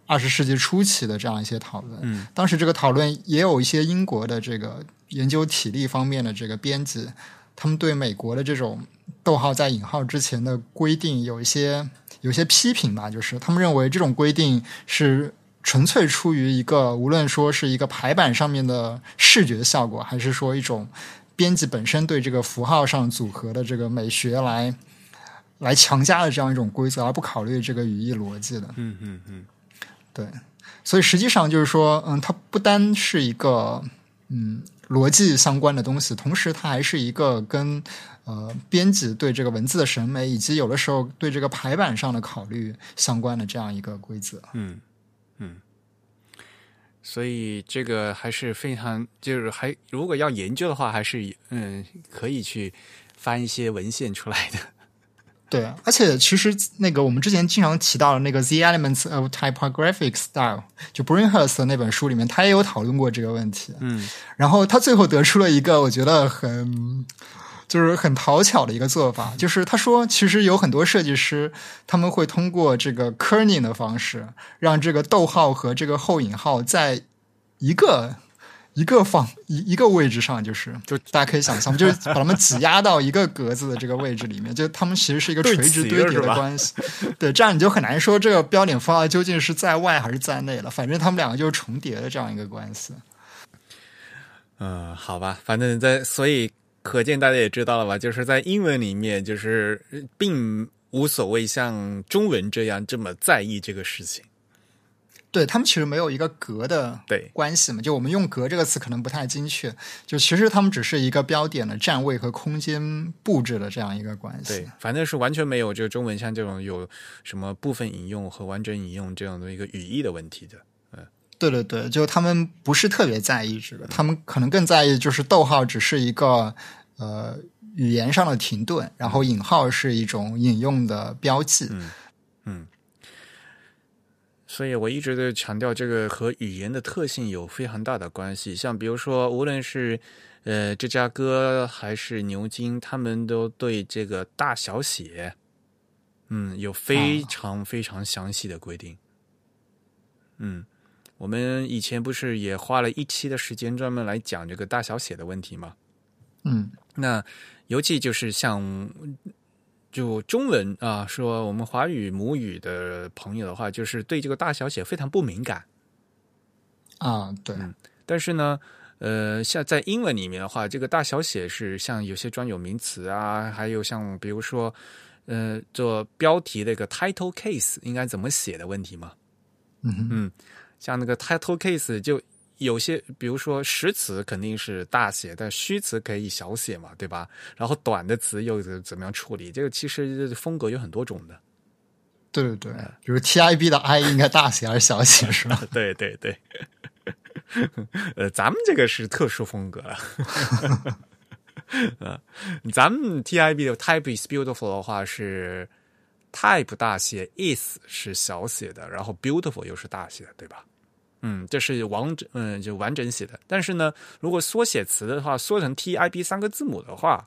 二十世纪初期的这样一些讨论。嗯当时这个讨论也有一些英国的这个研究体力方面的这个编辑，他们对美国的这种逗号在引号之前的规定有一些有一些批评吧，就是他们认为这种规定是纯粹出于一个无论说是一个排版上面的视觉效果，还是说一种编辑本身对这个符号上组合的这个美学来来强加的这样一种规则，而不考虑这个语义逻辑的。嗯嗯嗯对，所以实际上就是说，嗯，它不单是一个嗯逻辑相关的东西，同时它还是一个跟呃编辑对这个文字的审美，以及有的时候对这个排版上的考虑相关的这样一个规则。嗯嗯。所以这个还是非常，就是还如果要研究的话，还是嗯可以去翻一些文献出来的。对，而且其实那个我们之前经常提到的那个《The Elements of Typographic Style》，就 Brinhurst 的那本书里面，他也有讨论过这个问题。嗯。然后他最后得出了一个我觉得很就是很讨巧的一个做法，就是他说，其实有很多设计师他们会通过这个 kerning 的方式，让这个逗号和这个后引号在一个一个放一一个位置上，就是就大家可以想象，(laughs) 就是把它们挤压到一个格子的这个位置里面，就它们其实是一个垂直堆叠的关系。对，这样你就很难说这个标点符号究竟是在外还是在内了，反正它们两个就是重叠的这样一个关系。嗯，好吧，反正在所以可见大家也知道了吧，就是在英文里面，就是并无所谓像中文这样这么在意这个事情。对他们其实没有一个格的关系嘛，就我们用“格”这个词可能不太精确，就其实他们只是一个标点的站位和空间布置的这样一个关系。对，反正是完全没有就中文像这种有什么部分引用和完整引用这样的一个语义的问题的。嗯对对对，就他们不是特别在意这个，他们可能更在意就是逗号只是一个呃语言上的停顿，然后引号是一种引用的标记。嗯，所以我一直都强调这个和语言的特性有非常大的关系。像比如说，无论是呃芝加哥还是牛津，他们都对这个大小写，嗯，有非常非常详细的规定。嗯，我们以前不是也花了一期的时间专门来讲这个大小写的问题吗？嗯那尤其就是像就中文啊，说我们华语母语的朋友的话，就是对这个大小写非常不敏感。啊，对，但是呢，呃，像在英文里面的话，这个大小写是像有些专有名词啊，还有像比如说，呃，做标题那个 title case 应该怎么写的问题嘛。嗯嗯，像那个 title case 就有些，比如说实词肯定是大写，但虚词可以小写嘛，对吧？然后短的词又怎么样处理？这个其实风格有很多种的。对对对，比如 T I B 的 I 应该大写还是小写是吧？对 (laughs) 对对。(laughs) 呃，咱们这个是特殊风格了。呃，(laughs) 咱们 TIB 的 Type is beautiful 的话是 Type 大写，is 是小写的，然后 beautiful 又是大写的，对吧？嗯，这是完整，嗯，就完整写的。但是呢，如果缩写词的话，缩成 TIB 三个字母的话，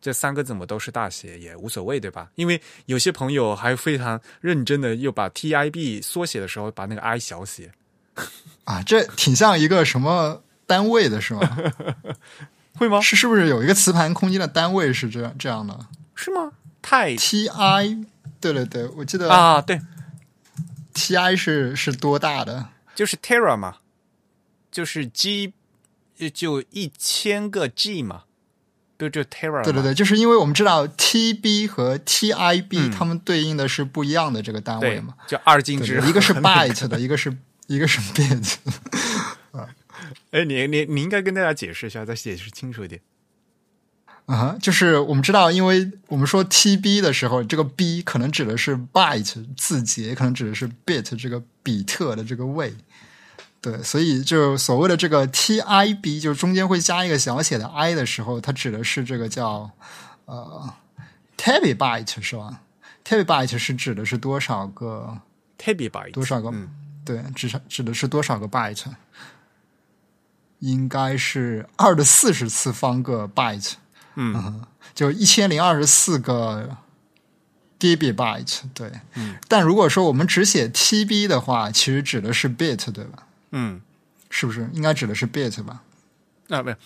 这三个字母都是大写也无所谓，对吧？因为有些朋友还非常认真的又把 TIB 缩写的时候把那个 I 小写。(laughs) 啊，这挺像一个什么单位的是吗？(laughs) 会吗？是是不是有一个磁盘空间的单位是这样这样的？是吗？太 T I，对对对，我记得啊，对，T I 是是多大的？就是 Tera 嘛，就是 G 就一千个 G 嘛，就就 Tera。对对对，就是因为我们知道 T B 和 T I B 它们对应的是不一样的这个单位嘛，就二进制，一个是 byte 的，一个是。一个是 bit 啊，(laughs) 哎，你你你应该跟大家解释一下，再解释清楚一点啊。就是我们知道，因为我们说 TB 的时候，这个 B 可能指的是 byte 字节，可能指的是 bit 这个比特的这个位。对，所以就所谓的这个 TIB，就中间会加一个小写的 i 的时候，它指的是这个叫呃 terabyte 是吧？terabyte 是指的是多少个 terabyte 多少个？对，指指的是多少个 byte？应该是二的四十次方个 byte，嗯，就一千零二十四个 gigabyte。对，嗯，但如果说我们只写 TB 的话，其实指的是 bit，对吧？嗯，是不是应该指的是 bit 吧？啊，没有，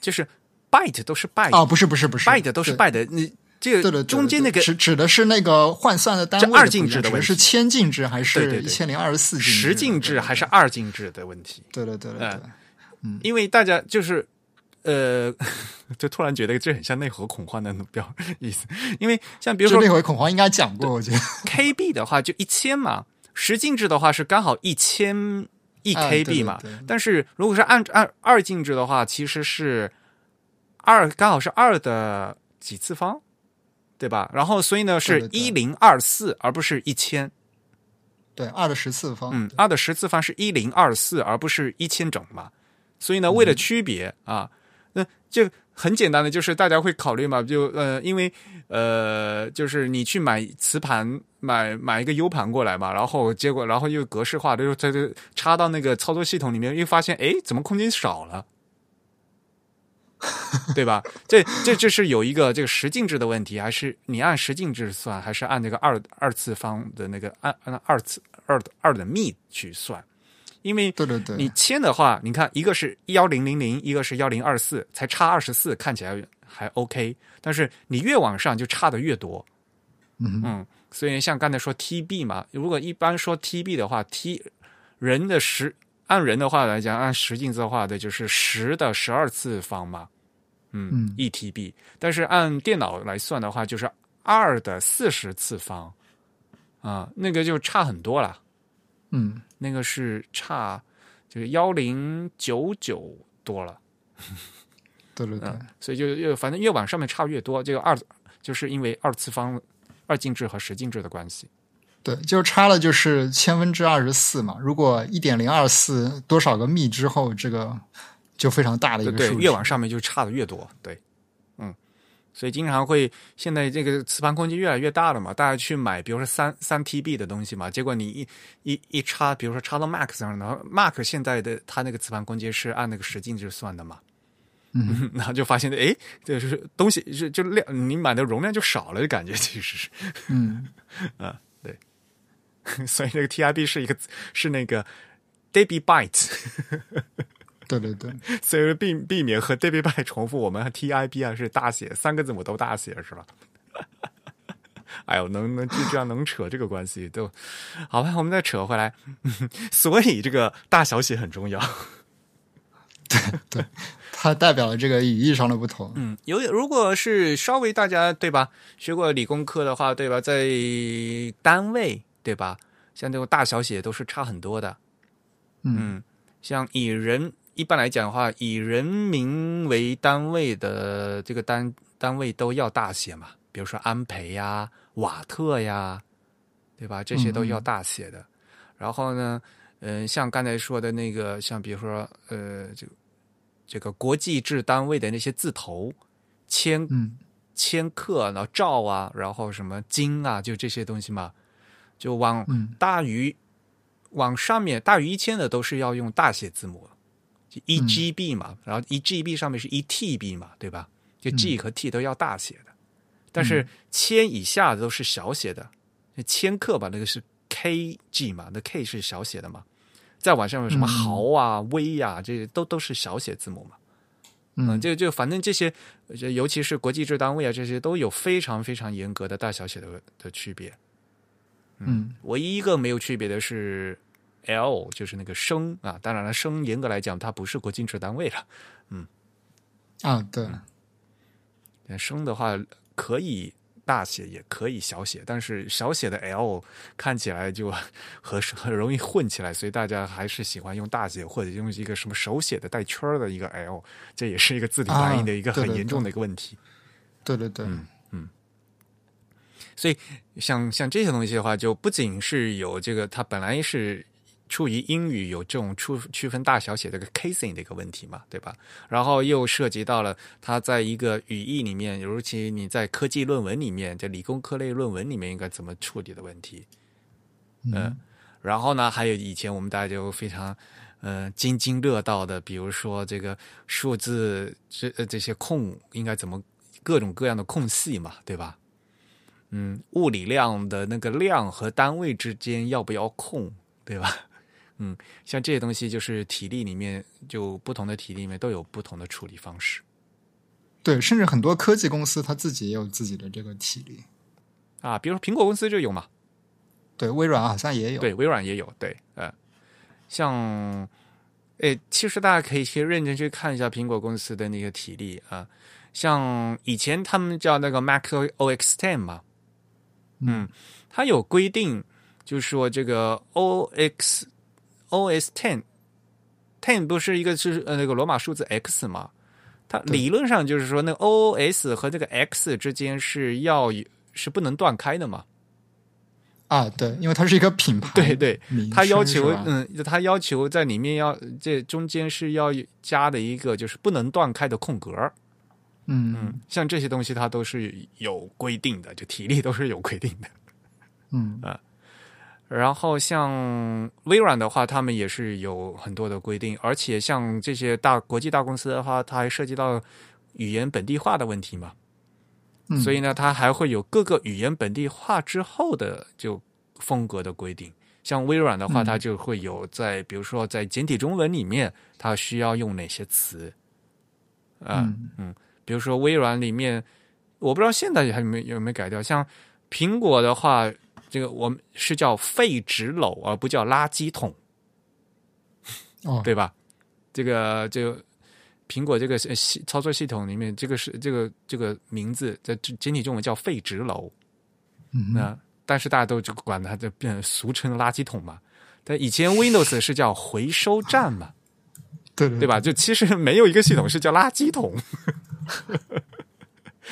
就是 byte 都是 byte 啊，不是不是不是，byte 都是 byte，你。这个中间那个指指的是那个换算的单位，二进制的问题是千进制还是一千零二十四进？十进制还是二进制的问题？对对对对对，嗯，因为大家就是呃，(laughs) 就突然觉得这很像内核恐慌的标 (laughs) 意思，因为像比如说内核恐慌应该讲过，我觉得 KB 的话就一千嘛，十进制的话是刚好一千一 KB 嘛，但是如果是按按二进制的话，其实是二刚好是二的几次方。对吧？然后，所以呢，是一零二四，而不是一千。对，二的十次方。嗯，二的十次方是一零二四，而不是一千整嘛。所以呢，为了区别啊，那就很简单的，就是大家会考虑嘛，就呃，因为呃，就是你去买磁盘，买买一个 U 盘过来嘛，然后结果，然后又格式化的，又在这插到那个操作系统里面，又发现，哎，怎么空间少了？(laughs) 对吧？这这这是有一个这个十进制的问题，还是你按十进制算，还是按那个二二次方的那个按按二次二二的幂去算？因为对对对，你签的话，你看一个是幺零零零，一个是幺零二四，才差二十四，看起来还 OK。但是你越往上就差的越多。嗯嗯，所以像刚才说 TB 嘛，如果一般说 TB 的话，T 人的十。按人的话来讲，按十进制的话，的就是十的十二次方嘛，嗯，一 TB。但是按电脑来算的话，就是二的四十次方，啊，那个就差很多了，嗯，那个是差就是幺零九九多了，对对对，所以就越反正越往上面差越多，这个二就是因为二次方二进制和十进制的关系。对，就差了就是千分之二十四嘛。如果一点零二四多少个幂之后，这个就非常大的一个数。对，越往上面就差的越多。对，嗯，所以经常会现在这个磁盘空间越来越大了嘛，大家去买，比如说三三 TB 的东西嘛，结果你一一一插，比如说插到 Mac 上，然后 Mac 现在的它那个磁盘空间是按那个十进制算的嘛，嗯，(laughs) 然后就发现哎，就是东西就就量，你买的容量就少了，感觉其实是，嗯。(laughs) 啊。(laughs) 所以那个 TIB 是一个是那个 Debbie Byte，对对对，(laughs) 所以避避免和 Debbie Byte 重复，我们 TIB 啊是大写，三个字母都大写是吧？(laughs) 哎呦，能能就这样能扯这个关系都好吧？我们再扯回来，(laughs) 所以这个大小写很重要。对，它代表了这个语义上的不同。嗯，有如果是稍微大家对吧，学过理工科的话，对吧，在单位对吧，像这种大小写都是差很多的。嗯，像以人一般来讲的话，以人民为单位的这个单单位都要大写嘛，比如说安培呀、瓦特呀，对吧？这些都要大写的。然后呢，嗯，像刚才说的那个，像比如说呃，这这个国际制单位的那些字头，千嗯。千克，然后兆啊，然后什么斤啊，就这些东西嘛，就往嗯。大于往上面大于一千的都是要用大写字母，就一嗯。GB 嘛，然后一 GB 上面是一 TB 嘛，对吧？就 G 和 T 都要大写的，但是千以下的都是小写的，千克吧，那个是 KG 嘛，那 K 是小写的嘛，再往上有什么嗯。毫啊、微呀、这些都都是小写字母嘛。嗯，就就反正这些，尤其是国际制单位啊，这些都有非常非常严格的大小写的的区别。嗯。唯一一个没有区别的是 L，就是那个升啊。当然了，升严格来讲，它不是国际制单位了。嗯啊，对，但升的话可以大写，也可以小写，但是小写的 L 看起来就和很容易混起来，所以大家还是喜欢用大写或者用一个什么手写的带圈儿的一个 L，这也是一个字体反应的一个很严重的一个问题。对对对，嗯所以像像这些东西的话，就不仅是有这个，它本来是出于英语有这种区区分大小写这个 casing 的一个问题嘛，对吧？然后又涉及到了它在一个语义里面，尤其你在科技论文里面，在理工科类论文里面应该怎么处理的问题。嗯，然后呢，还有以前我们大家就非常呃津津乐道的，比如说这个数字这呃这些空应该怎么各种各样的空隙嘛，对吧？嗯，物理量的那个量和单位之间要不要空，对吧？嗯，像这些东西就是体力里面，就不同的体力里面都有不同的处理方式对，甚至很多科技公司它自己也有自己的这个体力。啊。比如说苹果公司就有嘛，对，微软好像也有。对，微软也有，对，呃，像，诶，其实大家可以去认真去看一下苹果公司的那个体力啊，像以前他们叫那个 Mac OS Ten 嘛，嗯，它有规定，就是说这个 OX OS Ten Ten 不是一个是呃那个罗马数字 X 吗？它理论上就是说，那个 OS 和这个 X 之间是要是不能断开的嘛？啊，对，因为它是一个品牌，对对，它要求嗯，它要求在里面要这中间是要加的一个就是不能断开的空格。嗯嗯，像这些东西它都是有规定的，就体力都是有规定的。嗯然后像微软的话，他们也是有很多的规定，而且像这些大国际大公司的话，它还涉及到语言本地化的问题嘛。嗯所以呢，它还会有各个语言本地化之后的就风格的规定。像微软的话，嗯它就会有在，比如说在简体中文里面，它需要用哪些词啊、嗯比如说微软里面，我不知道现在还有没有有没有改掉。像苹果的话，这个我们是叫废纸篓，而不叫垃圾桶，哦，对吧？这个这个苹果这个呃系操作系统里面，这个是这个这个名字在简体中文叫废纸篓。嗯那但是大家都就管它就变俗称垃圾桶嘛。但以前 Windows 是叫回收站嘛，(laughs) 对对对吧？就其实没有一个系统是叫垃圾桶。(laughs)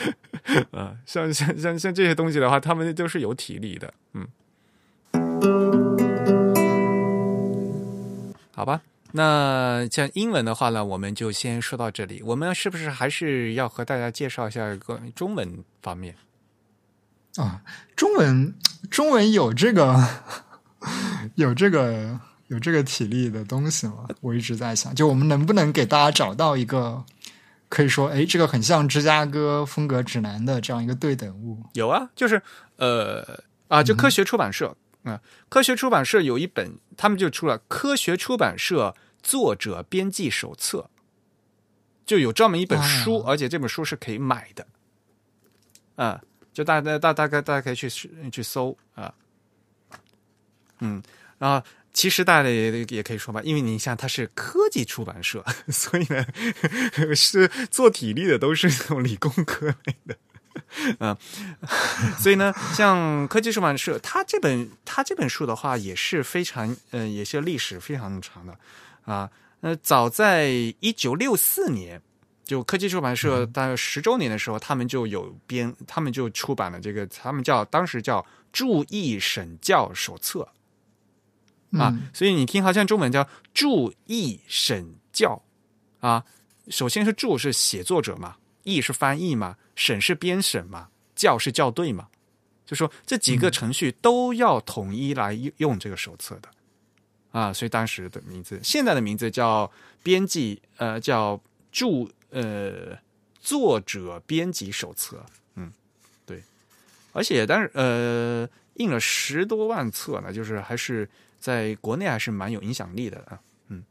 (laughs) 啊，像像像像这些东西的话，他们都是有体力的，嗯。好吧，那像英文的话呢，我们就先说到这里。我们是不是还是要和大家介绍一下关于中文方面？啊，中文中文有这个 (laughs) 有这个有这个体力的东西吗？我一直在想，就我们能不能给大家找到一个可以说，哎，这个很像芝加哥风格指南的这样一个对等物？有啊，就是呃啊，就科学出版社啊、科学出版社有一本，他们就出了《科学出版社作者编辑手册》，就有专门一本书，啊。而且这本书是可以买的，啊，就大大大大概大家可以去去搜啊，嗯，然后其实大家也也可以说吧，因为你像它是科技出版社，(laughs) 所以呢 (laughs) 是做体力的都是那种理工科类的。(laughs) 啊，所以呢，像科技出版社，它这本它这本书的话，也是非常，嗯，也是历史非常长的啊。那早在一九六四年，就科技出版社大概十周年的时候，他们就有编，他们就出版了这个，他们叫当时叫《注意审教手册》啊。所以你听，好像中文叫“注意审教”啊。首先是“注”是写作者嘛，“译”是翻译嘛。审是编审嘛，校是校对嘛，就说这几个程序都要统一来用这个手册的啊，所以当时的名字，现在的名字叫编辑呃叫注呃作者编辑手册，嗯，对，而且当时呃印了十多万册呢，就是还是在国内还是蛮有影响力的啊。嗯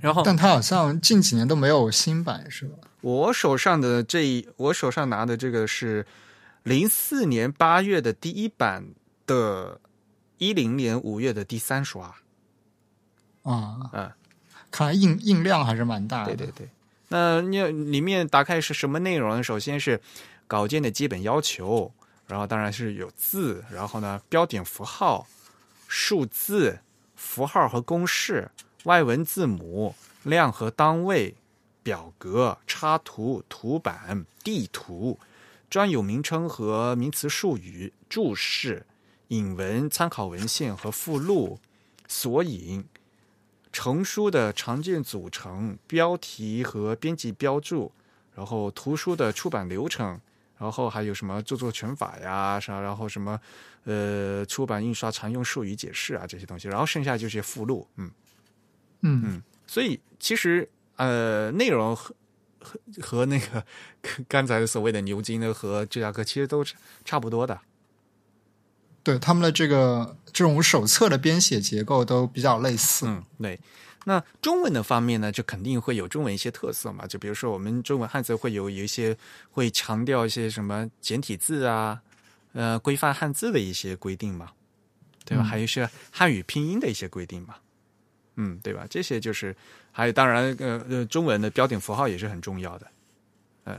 然后，但他好像近几年都没有新版，是吧？我手上的这一，我手上拿的这个是零四年八月的第一版的，一零年五月的第三刷。啊，嗯，看来印印量还是蛮大的。对对对，那你里面大概是什么内容？首先是稿件的基本要求，然后当然是有字，然后呢标点符号、数字、符号和公式。外文字母、量和单位、表格、插图、图板、地图、专有名称和名词术语、注释、引文、参考文献和附录、索引、成书的常见组成、标题和编辑标注，然后图书的出版流程，然后还有什么著作权法呀，啥，然后什么呃出版印刷常用术语解释啊这些东西，然后剩下就是附录，嗯。嗯嗯，所以其实呃，内容和和和那个 (laughs) 刚才所谓的牛津的和芝加哥其实都是差不多的。对他们的这个这种手册的编写结构都比较类似。嗯，对。那中文的方面呢，就肯定会有中文一些特色嘛。就比如说我们中文汉字会有有一些会强调一些什么简体字啊，呃，规范汉字的一些规定嘛，对吧？还有一些汉语拼音的一些规定嘛。嗯，对吧？这些就是，还有当然，呃呃，中文的标点符号也是很重要的。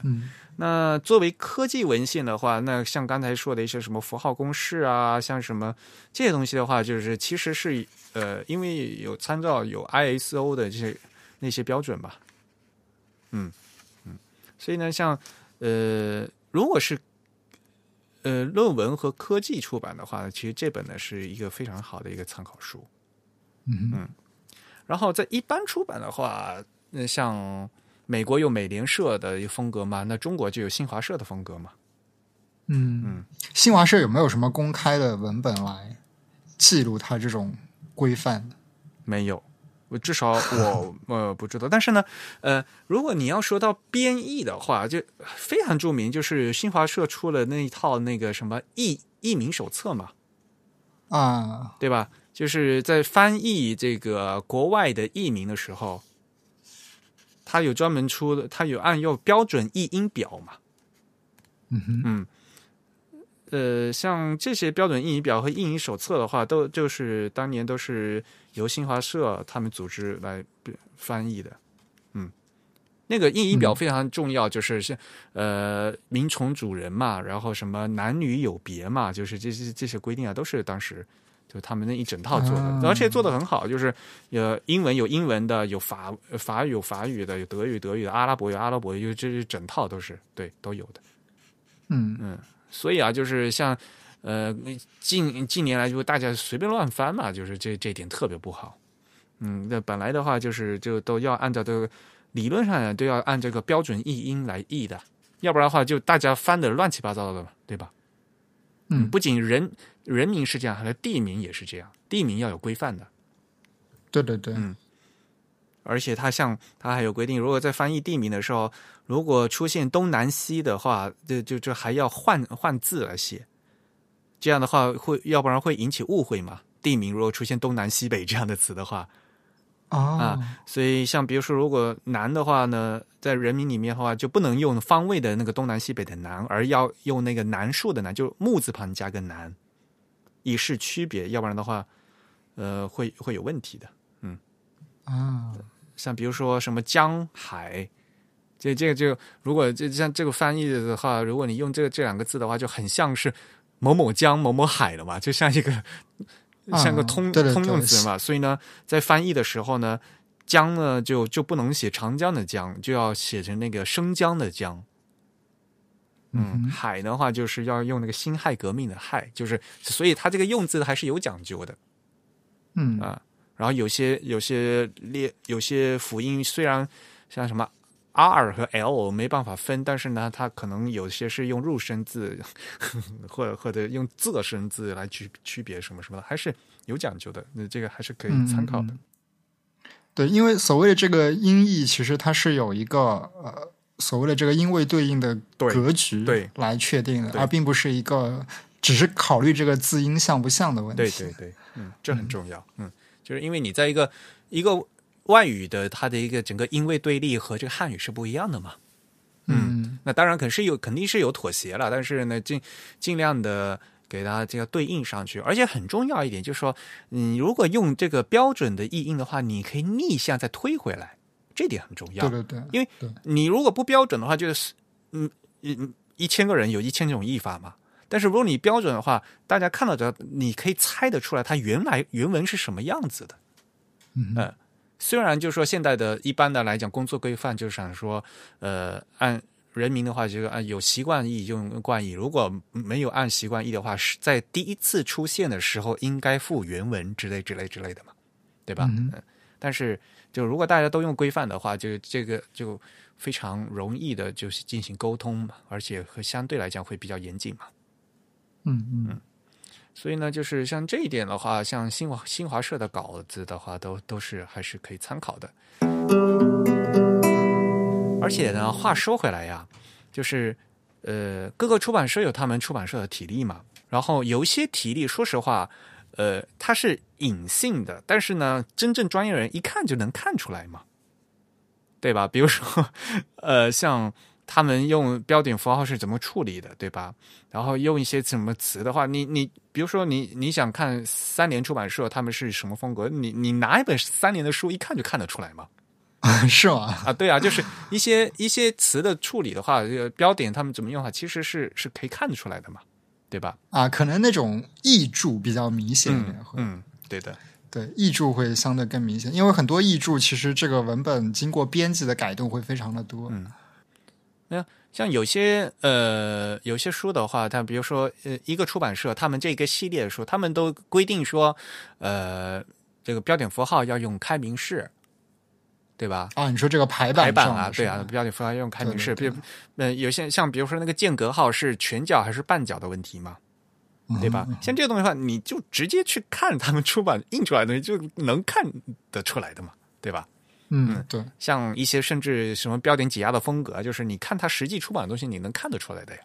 嗯，那作为科技文献的话，那像刚才说的一些什么符号公式啊，像什么这些东西的话，就是其实是呃，因为有参照有 ISO 的这些那些标准吧。嗯嗯，所以呢，像呃，如果是呃论文和科技出版的话，其实这本呢是一个非常好的一个参考书。嗯嗯。然后在一般出版的话，那像美国有美联社的一风格嘛，那中国就有新华社的风格嘛。嗯嗯，新华社有没有什么公开的文本来记录它这种规范？没有，我至少我 (laughs) 呃不知道。但是呢，呃，如果你要说到编译的话，就非常著名，就是新华社出了那一套那个什么译译名手册嘛。啊，对吧？就是在翻译这个国外的译名的时候，他有专门出的，它有按用标准译音表嘛？嗯哼，嗯，呃，像这些标准译音表和译音手册的话，都就是当年都是由新华社他们组织来翻译的。嗯，那个译音表非常重要，就是像呃，名从主人嘛，然后什么男女有别嘛，就是这些这些规定啊，都是当时。就他们那一整套做的，而且做的很好。就是有英文有英文的，有法法语有法语的，有德语德语的，阿拉伯有阿拉伯，就这整套都是对都有的。嗯嗯，所以啊，就是像呃近近年来就大家随便乱翻嘛，就是这这点特别不好。嗯，那本来的话就是就都要按照这个理论上都要按这个标准译音来译的，要不然的话就大家翻的乱七八糟的嘛，对吧？嗯，不仅人。人名是这样，还有地名也是这样，地名要有规范的。对对对，嗯，而且它像它还有规定，如果在翻译地名的时候，如果出现东南西的话，就就就还要换换字来写。这样的话会，要不然会引起误会嘛。地名如果出现东南西北这样的词的话，啊，所以像比如说，如果南的话呢，在人名里面的话，就不能用方位的那个东南西北的南，而要用那个南树的南，就木字旁加个南。以示区别，要不然的话，呃，会会有问题的。嗯啊，像比如说什么江海，这这个就如果这像这个翻译的话，如果你用这个这两个字的话，就很像是某某江某某海了嘛，就像一个像个通、通用词嘛。所以呢，在翻译的时候呢，江呢就就不能写长江的江，就要写成那个生姜的姜。嗯，海的话就是要用那个辛亥革命的亥，就是所以它这个用字还是有讲究的。嗯啊然后有些有些列有些辅音虽然像什么 R 和 L 没办法分，但是呢，它可能有些是用入声字，(laughs) 或者或者用仄声字来区区别什么什么的，还是有讲究的。那这个还是可以参考的。对，因为所谓的这个音译，其实它是有一个呃所谓的这个音位对应的对格局对来确定的，而并不是一个只是考虑这个字音像不像的问题。对对对，嗯，这很重要。嗯，就是因为你在一个一个外语的它的一个整个音位对立和这个汉语是不一样的嘛。嗯那当然，肯是有肯定是有妥协了，但是呢，尽尽量的给它这个对应上去。而且很重要一点就是说，你如果用这个标准的译音的话，你可以逆向再推回来，这点很重要。对对对，因为你如果不标准的话，就是嗯嗯一千个人有一千种译法嘛。但是如果你标准的话，大家看到的，你可以猜得出来它原来原文是什么样子的。嗯呃虽然就是说现在的一般的来讲，工作规范就是想说，呃，按人民的话，就是按有习惯译用惯译；如果没有按习惯译的话，是在第一次出现的时候应该附原文之类之类之类的嘛，对吧？嗯嗯但是就如果大家都用规范的话，就这个就非常容易的，就是进行沟通嘛，而且和相对来讲会比较严谨嘛。嗯嗯所以呢，就是像这一点的话，像新华新华社的稿子的话，都都是还是可以参考的。而且呢，话说回来呀，就是呃，各个出版社有他们出版社的体力嘛，然后有一些体力，说实话，呃，它是隐性的，但是呢，真正专业人一看就能看出来嘛，对吧？比如说，(laughs) 呃，像他们用标点符号是怎么处理的，对吧？然后用一些什么词的话，你你比如说你你想看三联出版社他们是什么风格，你你拿一本三联的书一看就看得出来嘛。嗯，(laughs) 是吗？啊，对啊，就是一些一些词的处理的话，这个标点他们怎么用啊，其实是是可以看得出来的嘛，对吧？啊，可能那种译注比较明显一点，会嗯，对的，对译注会相对更明显，因为很多译注其实这个文本经过编辑的改动会非常的多。嗯像有些呃有些书的话，它比如说呃一个出版社，他们这个系列的书，他们都规定说，呃这个标点符号要用开明式，对吧？啊，你说这个排版排版啊，对啊，标点符号要用开明式。比呃有些像比如说那个间隔号是全角还是半角的问题嘛，对吧？像这个东西的话，你就直接去看他们出版印出来的东西，就能看得出来的嘛，对吧？嗯，对，像一些甚至什么标点挤压的风格，就是你看它实际出版的东西，你能看得出来的呀。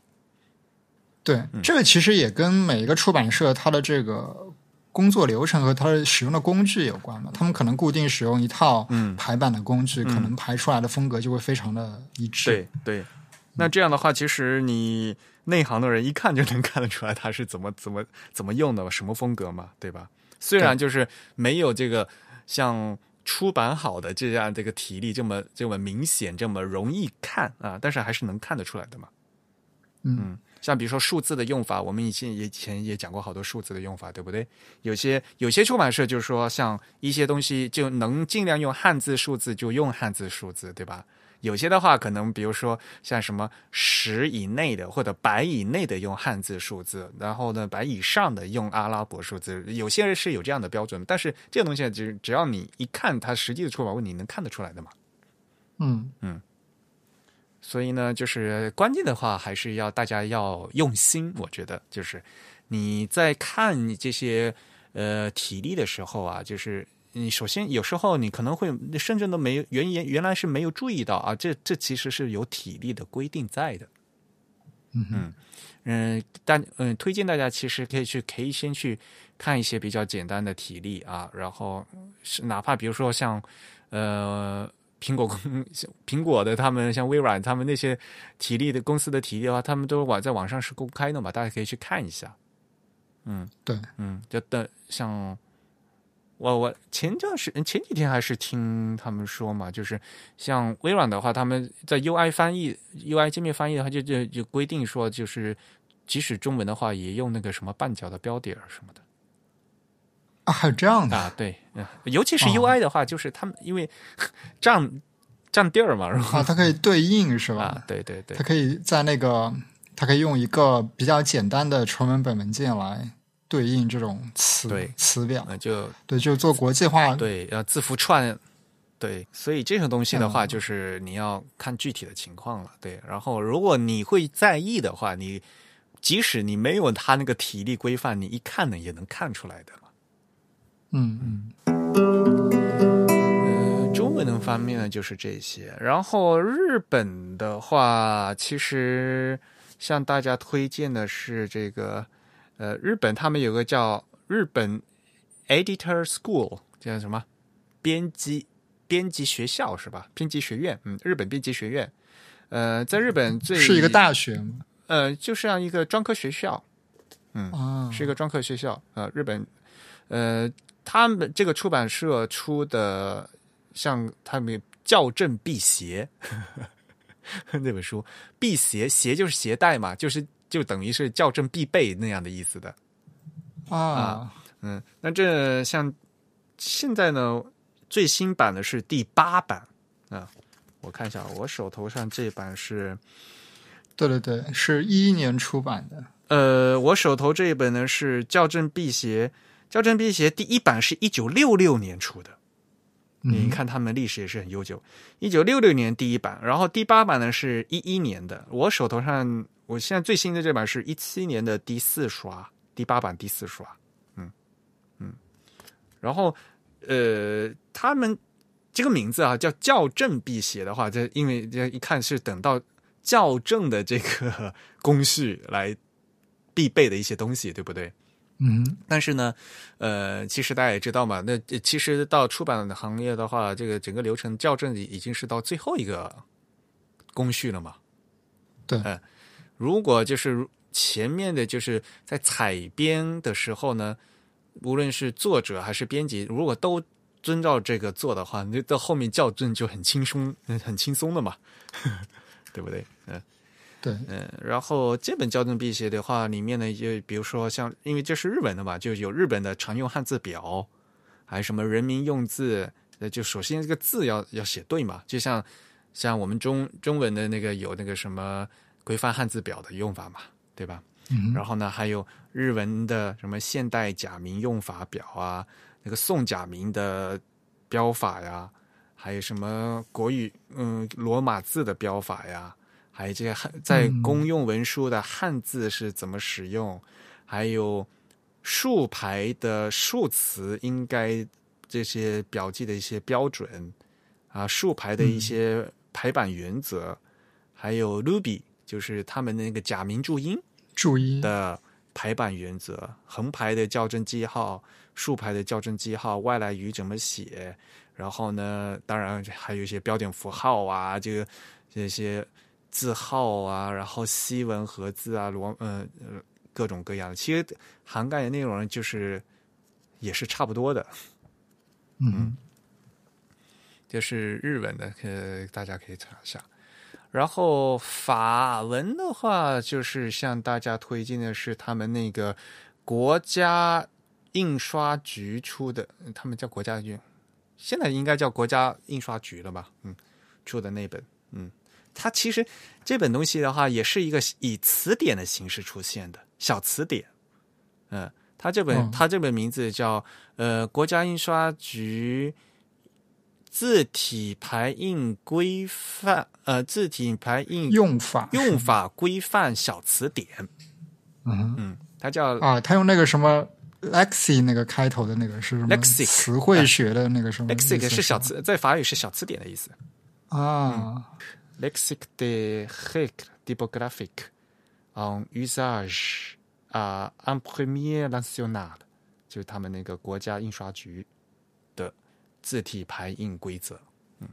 对，这个其实也跟每一个出版社它的这个工作流程和它使用的工具有关嘛。他们可能固定使用一套嗯排版的工具，可能排出来的风格就会非常的一致。对对，那这样的话，其实你内行的人一看就能看得出来他是怎么怎么怎么用的，什么风格嘛，对吧？虽然就是没有这个像出版好的这样这个体力这么这么明显，这么容易看啊，但是还是能看得出来的嘛。嗯像比如说数字的用法，我们以前以前也讲过好多数字的用法，对不对？有些有些出版社就是说，像一些东西就能尽量用汉字数字就用汉字数字，对吧？有些的话，可能比如说像什么十以内的或者百以内的用汉字数字，然后呢百以上的用阿拉伯数字，有些人是有这样的标准，但是这个东西只只要你一看它实际的出版物，你能看得出来的嘛。嗯嗯所以呢，就是关键的话，还是要大家要用心。我觉得，就是你在看你这些呃体力的时候啊，就是你首先有时候你可能会甚至都没有原原原来是没有注意到啊，这这其实是有体力的规定在的。嗯哼嗯，但嗯，推荐大家其实可以去可以先去看一些比较简单的体力啊，然后是哪怕比如说像呃苹果公 (laughs) 苹果的他们像微软他们那些体力的公司的体力的话，他们都网在网上是公开的嘛，大家可以去看一下。嗯。对，嗯，就等像我我前段时前几天还是听他们说嘛，就是像微软的话，他们在 UI 翻译、UI 界面翻译的话，就就就规定说，就是即使中文的话，也用那个什么半角的标点什么的啊，还有这样的啊。对，尤其是 UI 的话，就是他们因为 (laughs) 占占地儿嘛，然后啊，它可以对应是吧？啊，对对对，它可以在那个，它可以用一个比较简单的纯文本文件来。对应这种词对词表，那就对，就做国际化，对，要字符串，对，所以这种东西的话，就是你要看具体的情况了，对。然后，如果你会在意的话，你即使你没有他那个体力规范，你一看呢也能看出来的嘛。嗯嗯。呃，中文方面呢就是这些，然后日本的话，其实向大家推荐的是这个。呃，日本他们有个叫日本 Editor School，叫什么编辑编辑学校是吧？编辑学院，嗯，日本编辑学院。呃，在日本最是一个大学吗？呃，就像一个专科学校，嗯，是一个专科学校。呃，日本，呃，他们这个出版社出的像他们校正辟邪 (laughs) 那本书，辟邪邪就是携带嘛，就是。就等于是校正必备那样的意思的啊，嗯，那这像现在呢，最新版的是第八版啊，我看一下，我手头上这版是，对对对，是一一年出版的。呃，我手头这一本呢是校正辟邪，校正辟邪第一版是一九六六年出的，你看他们历史也是很悠久，一九六六年第一版，然后第八版呢是一一年的，我手头上。我现在最新的这版是一七年的第四刷，第八版第四刷，嗯嗯，然后呃，他们这个名字啊叫校正辟邪的话，这因为这一看是等到校正的这个 (laughs) 工序来必备的一些东西，对不对？嗯，但是呢，呃，其实大家也知道嘛，那其实到出版的行业的话，这个整个流程校正已经是到最后一个工序了嘛，对，嗯。如果就是前面的就是在采编的时候呢，无论是作者还是编辑，如果都遵照这个做的话，那到后面校正就很轻松、很轻松的嘛，(laughs) 对不对？嗯，对，嗯。然后这本校正辟邪的话，里面呢，就比如说像，因为这是日本的嘛，就有日本的常用汉字表，还有什么人民用字，呃，就首先这个字要要写对嘛，就像像我们中中文的那个有那个什么。规范汉字表的用法嘛，对吧？嗯。然后呢，还有日文的什么现代假名用法表啊，那个宋假名的标法呀，还有什么国语嗯罗马字的标法呀，还有这些汉在公用文书的汉字是怎么使用，还有竖排的数词应该这些标记的一些标准啊，竖排的一些排版原则，还有 Ruby。就是他们那个假名注音注音的排版原则，横排的校正记号，竖排的校正记号，外来语怎么写？然后呢，当然还有一些标点符号啊，这个这些字号啊，然后西文和字啊，罗呃呃各种各样的，其实涵盖的内容就是也是差不多的。嗯，就是日文的，呃，大家可以查一下。然后法文的话，就是向大家推荐的是他们那个国家印刷局出的，他们叫国家印，现在应该叫国家印刷局了吧？嗯，出的那本，嗯，它其实这本东西的话，也是一个以词典的形式出现的小词典，嗯，它这本它这本名字叫呃国家印刷局。字体排印规范，呃，字体排印用法用法规范小词典。嗯嗯，它叫啊，它用那个什么 lexi 那个开头的那个是什么？lexic 词汇学的那个什么？lexic 是小词，在法语是小词典的意思啊。Lexic de règle typographique en usage à un premier national，就是他们那个国家印刷局的。字体排印规则，嗯，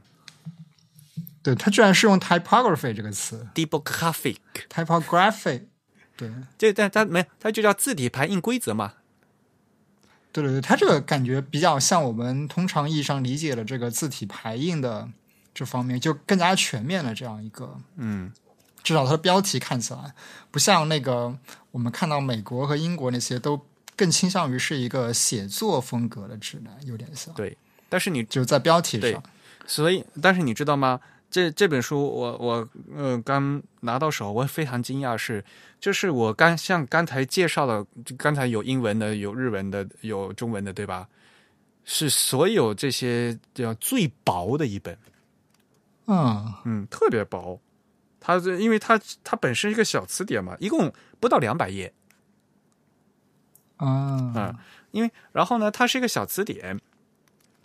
对，他居然是用 typography 这个词，typographic，typography，对，这但它没，他就叫字体排印规则嘛，对对对，它这个感觉比较像我们通常意义上理解的这个字体排印的这方面，就更加全面的这样一个，嗯，至少它的标题看起来不像那个我们看到美国和英国那些都更倾向于是一个写作风格的指南，有点像。对。但是你就在标题上，所以但是你知道吗？这这本书我我呃刚拿到手，我非常惊讶是，就是我刚像刚才介绍的，刚才有英文的，有日文的，有中文的，对吧？是所有这些叫最薄的一本，嗯嗯，特别薄。它这因为它它本身一个小词典嘛，一共不到两百页，啊嗯，因为然后呢，它是一个小词典。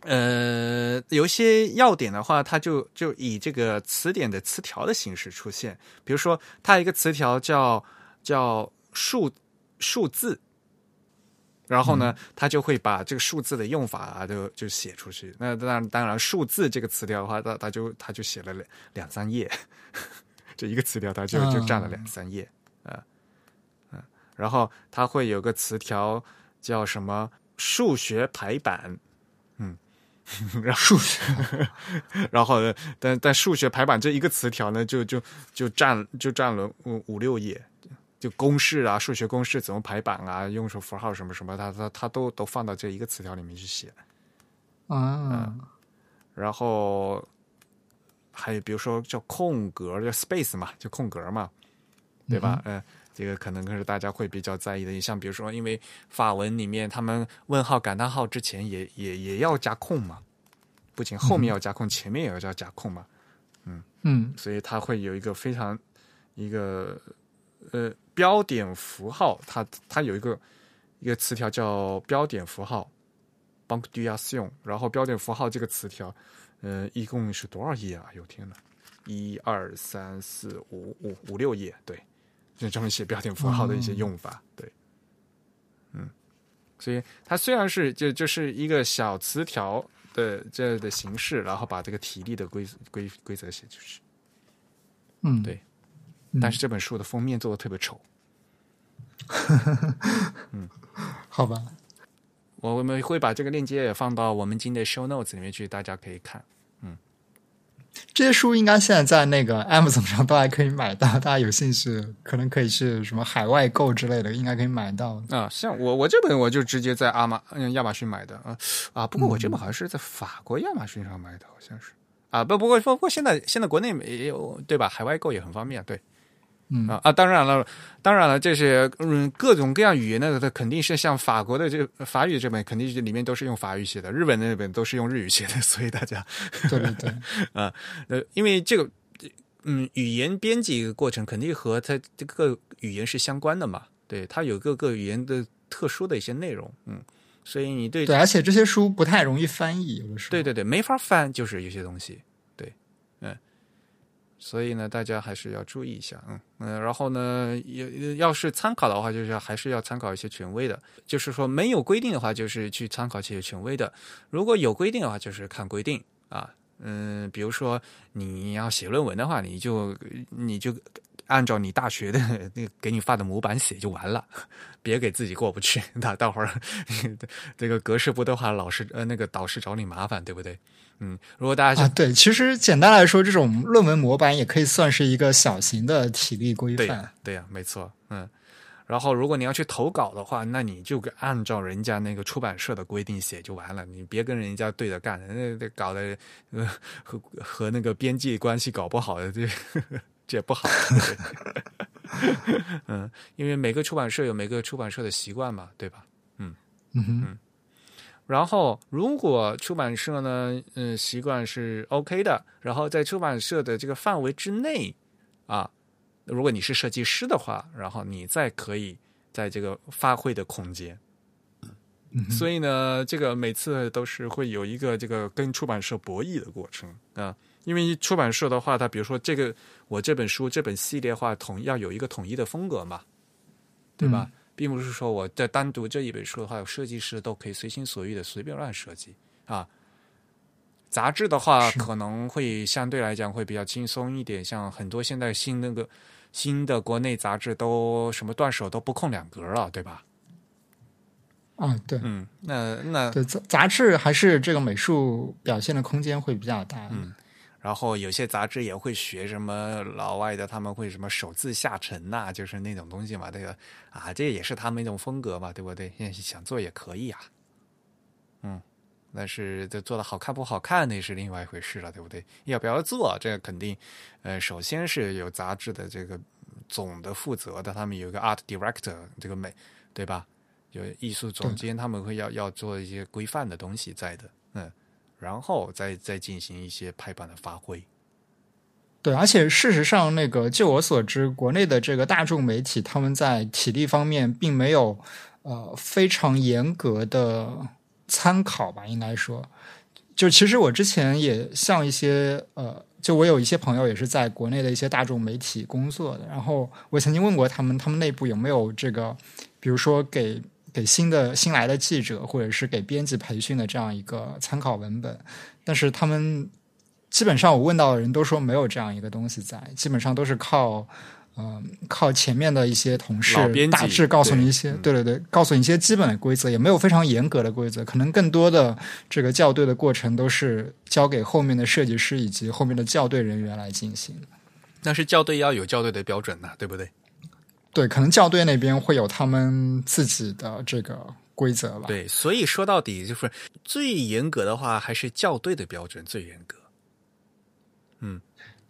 呃，有一些要点的话，它就就以这个词典的词条的形式出现。比如说，它一个词条叫叫数数字，然后呢，他就会把这个数字的用法啊，就就写出去。那当然，当然，数字这个词条的话，他他就他就写了两两三页，(laughs) 这一个词条他就就占了两三页。啊嗯，然后他会有个词条叫什么？数学排版。嗯。(laughs) 然后数学，(laughs) 然后但但数学排版这一个词条呢，就就就占就占了五五六页，就公式啊，数学公式怎么排版啊，用什么符号什么什么，它它它都都放到这一个词条里面去写。啊，然后还有比如说叫空格，叫 space 嘛，就空格嘛，对吧？嗯，这个可能是大家会比较在意的。你像比如说，因为法文里面他们问号感叹号之前也也也要加空嘛。不仅后面要加空，前面也要加加空嘛，嗯嗯，所以它会有一个非常一个呃标点符号，它它有一个一个词条叫标点符号 b a n k d u a t i o n 然后标点符号这个词条，呃，一共是多少页啊？有天呐，一二三四五五五六页，对，就专门写标点符号的一些用法，对，嗯，所以它虽然是就就是一个小词条。的这的形式，然后把这个体力的规规规则写出去。嗯，对。但是这本书的封面做的特别丑。(laughs) 嗯，好吧。我们会把这个链接也放到我们今天的 show notes 里面去，大家可以看。嗯，这些书应该现在在那个 Amazon 上都还可以买到，大家有兴趣可能可以去什么海外购之类的，应该可以买到。啊，像我我这本我就直接在阿马嗯亚马逊买的啊啊，不过我这本好像是在法国亚马逊上买的，好像是啊不不过不过现在现在国内也有对吧？海外购也很方便，对。嗯啊啊，当然了，当然了，这些嗯各种各样语言的，它肯定是像法国的这个法语这本，肯定是里面都是用法语写的；日本那本都是用日语写的，所以大家对对对 (laughs) 啊呃，因为这个嗯语言编辑过程肯定和它这个语言是相关的嘛，对，它有各个语言的特殊的一些内容，嗯，所以你对对，而且这些书不太容易翻译，有的时候对对对，没法翻，就是有些东西。所以呢，大家还是要注意一下，嗯嗯，然后呢，要要是参考的话，就是还是要参考一些权威的，就是说没有规定的话，就是去参考这些权威的；如果有规定的话，就是看规定啊，嗯，比如说你要写论文的话，你就你就按照你大学的那个给你发的模板写就完了，别给自己过不去，那待会儿 (laughs) 这个格式不对话，老师呃那个导师找你麻烦，对不对？嗯，如果大家啊，对，其实简单来说，这种论文模板也可以算是一个小型的体力规范。对呀，没错，嗯。然后，如果你要去投稿的话，那你就按照人家那个出版社的规定写就完了，你别跟人家对着干，那那搞得呃和和那个编辑关系搞不好的，这 (laughs) 这也不好。(laughs) 嗯，因为每个出版社有每个出版社的习惯嘛，对吧？嗯嗯嗯。然后，如果出版社呢，嗯，习惯是 OK 的，然后在出版社的这个范围之内，啊，如果你是设计师的话，然后你再可以在这个发挥的空间。所以呢，这个每次都是会有一个这个跟出版社博弈的过程啊，因为出版社的话，它比如说这个我这本书这本系列话，统要有一个统一的风格嘛，对吧？并不是说我在单独这一本书的话，设计师都可以随心所欲的随便乱设计啊。杂志的话，可能会相对来讲会比较轻松一点，像很多现在新那个新的国内杂志都什么断手都不空两格了，对吧？啊，对，嗯，那那对杂杂志还是这个美术表现的空间会比较大。嗯，然后有些杂志也会学什么老外的，他们会什么手字下沉呐、就是那种东西嘛，这个啊，这也是他们一种风格嘛，对不对？现在想做也可以啊，嗯，但是这做的好看不好看那是另外一回事了，对不对？要不要做，这个肯定，呃，首先是有杂志的这个总的负责的，他们有一个 art director，这个美，对吧？有艺术总监，他们会要要做一些规范的东西在的，嗯，然后再再进行一些排版的发挥。对，而且事实上，那个就我所知，国内的这个大众媒体，他们在体力方面并没有呃非常严格的参考吧，应该说，就其实我之前也像一些呃，就我有一些朋友也是在国内的一些大众媒体工作的，然后我曾经问过他们，他们内部有没有这个，比如说给给新的新来的记者，或者是给编辑培训的这样一个参考文本，但是他们。基本上我问到的人都说没有这样一个东西在，基本上都是靠，嗯、靠前面的一些同事编辑大致告诉你一些，对对对对，告诉你一些基本的规则，也没有非常严格的规则，可能更多的这个校对的过程都是交给后面的设计师以及后面的校对人员来进行。但是校对要有校对的标准呐、对不对？对，可能校对那边会有他们自己的这个规则吧。对，所以说到底就是最严格的话，还是校对的标准最严格。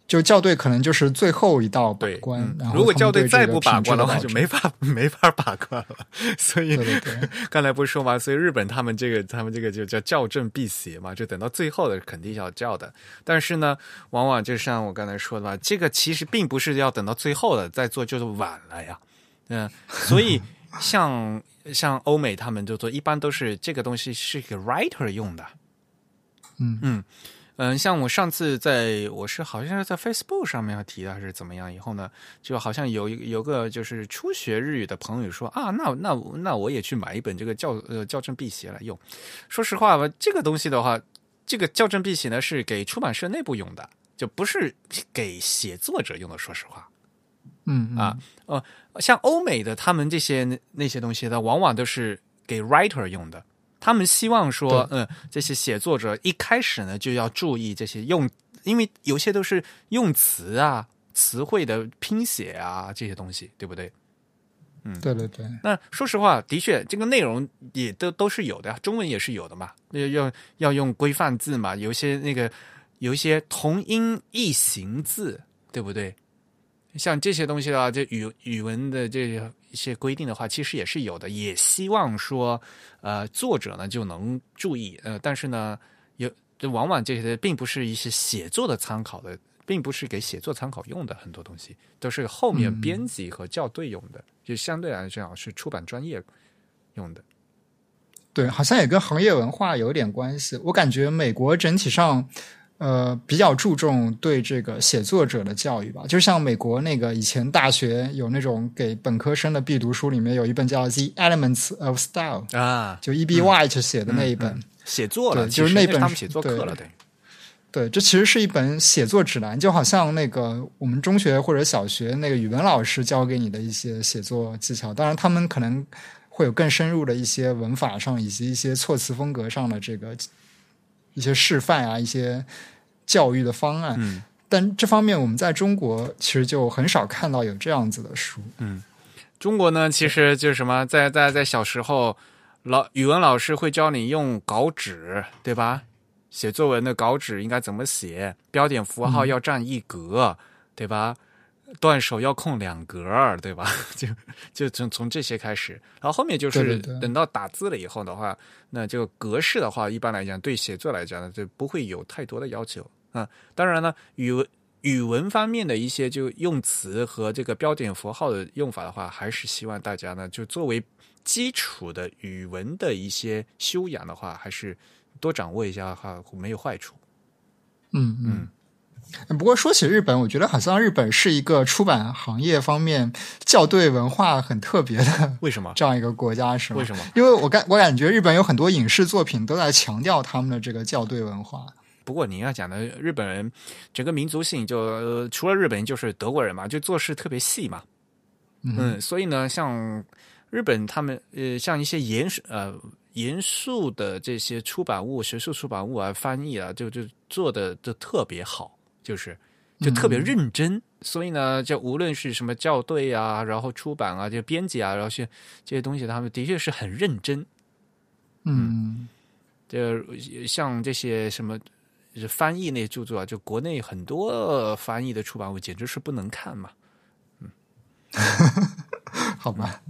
就校对可能就是最后一道把对，关，嗯如果校对再不把关的话，就没法 (laughs) 没法把关了。所以。(laughs) 刚才不是说嘛，所以日本他们这个他们这个就叫校正必邪嘛，就等到最后的肯定要校的。但是呢，往往就像我刚才说的嘛，这个其实并不是要等到最后的再做，就是晚了呀。嗯、所以 (laughs) 像像欧美他们就做，一般都是这个东西是给 writer 用的。嗯嗯嗯，像我上次在我是好像是在 Facebook 上面提的还是怎么样，以后呢，就好像有一有个就是初学日语的朋友说啊，那那那我也去买一本这个校呃校正辟邪来用。说实话吧，这个东西的话，这个校正辟邪呢是给出版社内部用的，就不是给写作者用的。说实话，嗯嗯啊呃，像欧美的他们这些那那些东西呢，往往都是给 writer 用的。他们希望说，嗯，这些写作者一开始呢就要注意这些用，因为有些都是用词啊、词汇的拼写啊这些东西，对不对？嗯对对对，那说实话，的确，这个内容也都都是有的，中文也是有的嘛，要要要用规范字嘛，有一些那个有一些同音异形字，对不对？像这些东西的话，这语语文的这一些规定的话，其实也是有的，也希望说，呃，作者呢就能注意，呃，但是呢，有这往往这些并不是一些写作的参考的，并不是给写作参考用的，很多东西都是后面嗯编辑和校对用的，就相对来讲是出版专业用的。对，好像也跟行业文化有点关系。我感觉美国整体上，呃，比较注重对这个写作者的教育吧。就像美国那个以前大学有那种给本科生的必读书，里面有一本叫《The Elements of Style》，啊，就 E.B. White 写的那一本。写作了，对就是那本写作课了，对，对，这其实是一本写作指南，就好像那个我们中学或者小学那个语文老师教给你的一些写作技巧。当然，他们可能会有更深入的一些文法上以及一些措辞风格上的这个一些示范啊，一些教育的方案。嗯但这方面我们在中国其实就很少看到有这样子的书。嗯中国呢，其实就是什么，在在在小时候，老语文老师会教你用稿纸，对吧？写作文的稿纸应该怎么写？标点符号要占一格，对吧？断手要空两格，对吧？(laughs) 就就从从这些开始，然后后面就是等到打字了以后的话，那这个格式的话，一般来讲对写作来讲呢，就不会有太多的要求啊。当然呢，语文语文方面的一些就用词和这个标点符号的用法的话，还是希望大家呢，就作为基础的语文的一些修养的话，还是多掌握一下哈，没有坏处。嗯嗯。不过说起日本，我觉得好像日本是一个出版行业方面校对文化很特别的为什么？这样一个国家，是吗？为什么？因为我感我感觉日本有很多影视作品都在强调他们的这个校对文化。不过您要讲的日本人整个民族性就，呃除了日本人就是德国人嘛，就做事特别细嘛。嗯，所以呢，像日本他们呃，像一些严呃严肃的这些出版物、学术出版物啊、翻译啊，就就做的都特别好，就是就特别认真。所以呢，就无论是什么校对啊，然后出版啊，就编辑啊，然后些这些东西，他们的确是很认真。嗯，就像这些什么翻译那些著作啊，就国内很多翻译的出版物，简直是不能看嘛。嗯，(laughs) 好吧。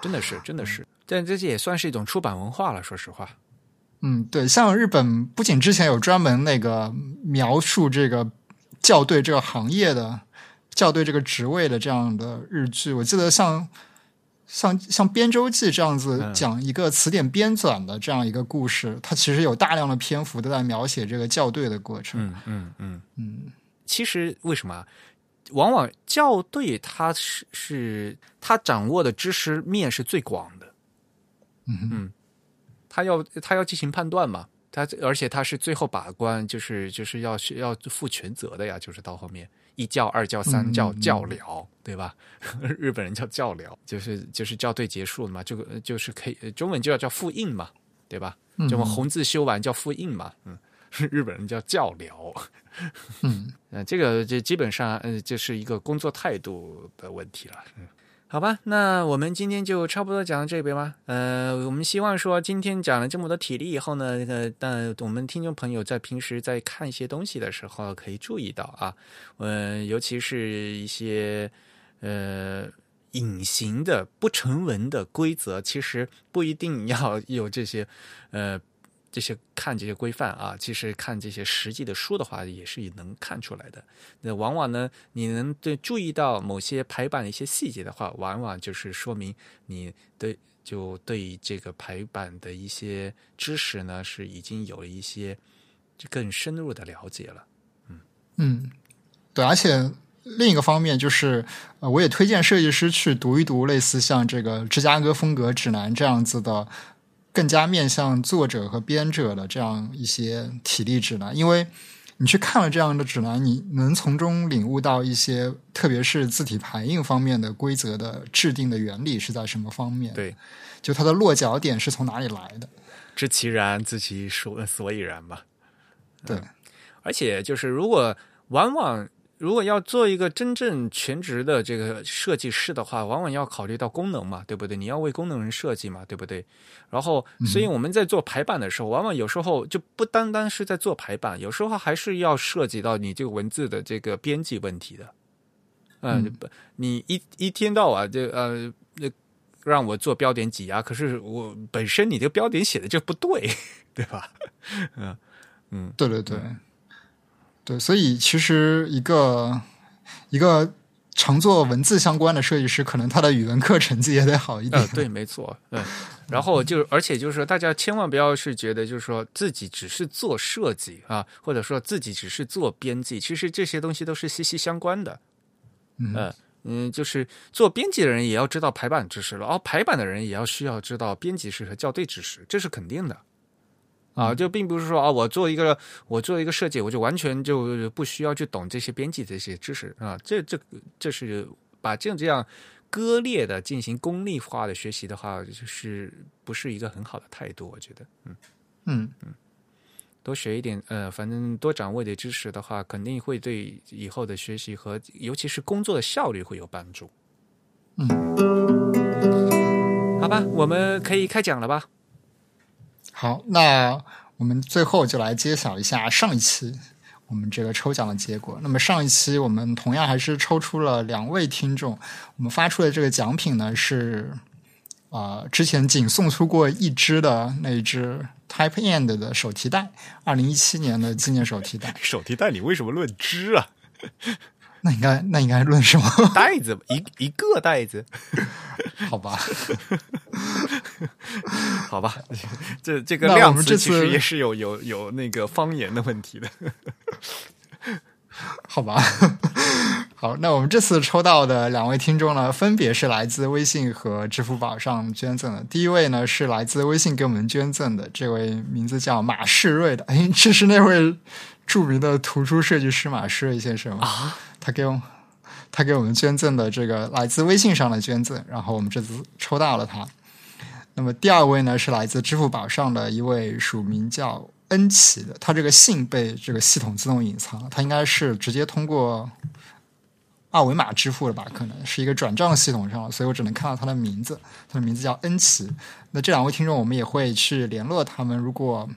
真的是，真的是，但这也算是一种出版文化了。说实话，嗯，对，像日本不仅之前有专门那个描述这个校对这个行业的校对这个职位的这样的日剧，我记得像像像编周记这样子讲一个词典编纂的这样一个故事，它其实有大量的篇幅都在描写这个校对的过程。嗯嗯嗯。嗯，其实为什么？往往校对，他是是，他掌握的知识面是最广的，嗯嗯，他要他要进行判断嘛，他而且他是最后把关，就是就是要要负全责的呀，就是到后面一教二教三教教了，对吧？(laughs) 日本人叫教了，就是就是校对结束了嘛，这个就是可以中文就要叫复印嘛，对吧？就我们红字修完叫复印嘛，嗯。(laughs) 日本人叫教疗，嗯，(laughs) 呃，这个这基本上呃，就是一个工作态度的问题了。嗯，好吧，那我们今天就差不多讲到这边吧。呃，我们希望说今天讲了这么多体力以后呢，呃，但我们听众朋友在平时在看一些东西的时候，可以注意到啊，嗯，尤其是一些呃隐形的不成文的规则，其实不一定要有这些呃。这些看这些规范啊，其实看这些实际的书的话，也是能看出来的。那往往呢，你能对注意到某些排版的一些细节的话，往往就是说明你对就对这个排版的一些知识呢，是已经有了一些就更深入的了解了。嗯嗯，对，而且另一个方面就是，我也推荐设计师去读一读类似像这个《芝加哥风格指南》这样子的。更加面向作者和编者的这样一些体力指南，因为你去看了这样的指南，你能从中领悟到一些，特别是字体排印方面的规则的制定的原理是在什么方面？对，就它的落脚点是从哪里来的？知其然，知其所所以然吧。对，而且就是如果往往。如果要做一个真正全职的这个设计师的话，往往要考虑到功能嘛，对不对？你要为功能人设计嘛，对不对？然后，所以我们在做排版的时候，往往有时候就不单单是在做排版，有时候还是要涉及到你这个文字的这个编辑问题的。嗯，你一一天到晚就呃，让我做标点挤压，可是我本身你这个标点写的就不对，(laughs) 对吧？嗯嗯，对对对。对，所以其实一个一个常做文字相关的设计师，可能他的语文课成绩也得好一点。对，没错。对，然后就而且就是说，大家千万不要是觉得就是说自己只是做设计啊，或者说自己只是做编辑，其实这些东西都是息息相关的。嗯嗯，就是做编辑的人也要知道排版知识了，哦，排版的人也要需要知道编辑识和校对知识，这是肯定的。啊，就并不是说啊，我做一个我做一个设计，我就完全就不需要去懂这些编辑这些知识啊。这这这是把这样这样割裂的进行功利化的学习的话，就是不是一个很好的态度。我觉得，嗯嗯嗯，多学一点，呃，反正多掌握一点知识的话，肯定会对以后的学习和尤其是工作的效率会有帮助。嗯，好吧，我们可以开讲了吧。好，那我们最后就来揭晓一下上一期我们这个抽奖的结果。那么上一期我们同样还是抽出了两位听众，我们发出的这个奖品呢是啊，之前仅送出过一只的那一支 Type End 的手提袋，二零一七年的纪念手提袋。(laughs) 手提袋你为什么论只啊？那应该那应该论什么 (laughs) 袋子？一一个袋子？(laughs) 好吧。(laughs) 好吧，这这个量词其实也是有有有那个方言的问题的。好吧，好，那我们这次抽到的两位听众呢，分别是来自微信和支付宝上捐赠的。第一位呢是来自微信给我们捐赠的，这位名字叫马世瑞的，哎，这是那位著名的图书设计师马世瑞先生啊，他给我他给我们捐赠的这个来自微信上的捐赠，然后我们这次抽到了他。那么第二位呢是来自支付宝上的一位署名叫恩奇的，他这个姓被这个系统自动隐藏了，他应该是直接通过二维码支付了吧？可能是一个转账系统上，所以我只能看到他的名字，他的名字叫恩奇。那这两位听众我们也会去联络他们，如果。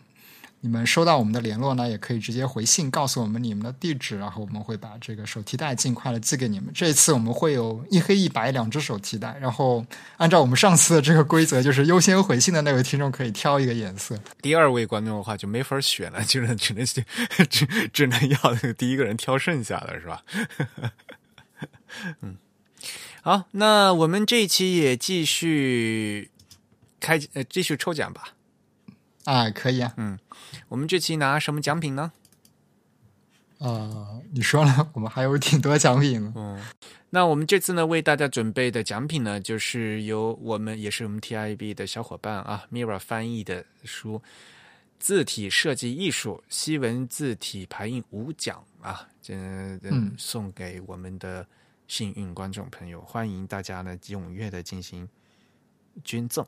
你们收到我们的联络呢，也可以直接回信告诉我们你们的地址，然后我们会把这个手提袋尽快的寄给你们。这一次我们会有一黑一白两只手提袋，然后按照我们上次的这个规则，就是优先回信的那位听众可以挑一个颜色。第二位观众的话就没法选了，就是只能选只只能要第一个人挑剩下的是吧？(laughs) 嗯，好，那我们这一期也继续开呃继续抽奖吧。啊，可以啊，嗯。我们这期拿什么奖品呢？啊，你说了，(laughs) 我们还有挺多奖品呢。嗯，那我们这次呢，为大家准备的奖品呢，就是由我们也是我们 TIB 的小伙伴啊，Mira 翻译的书《字体设计艺术：西文字体排印五讲》啊，这嗯，送给我们的幸运观众朋友，欢迎大家呢踊跃的进行捐赠。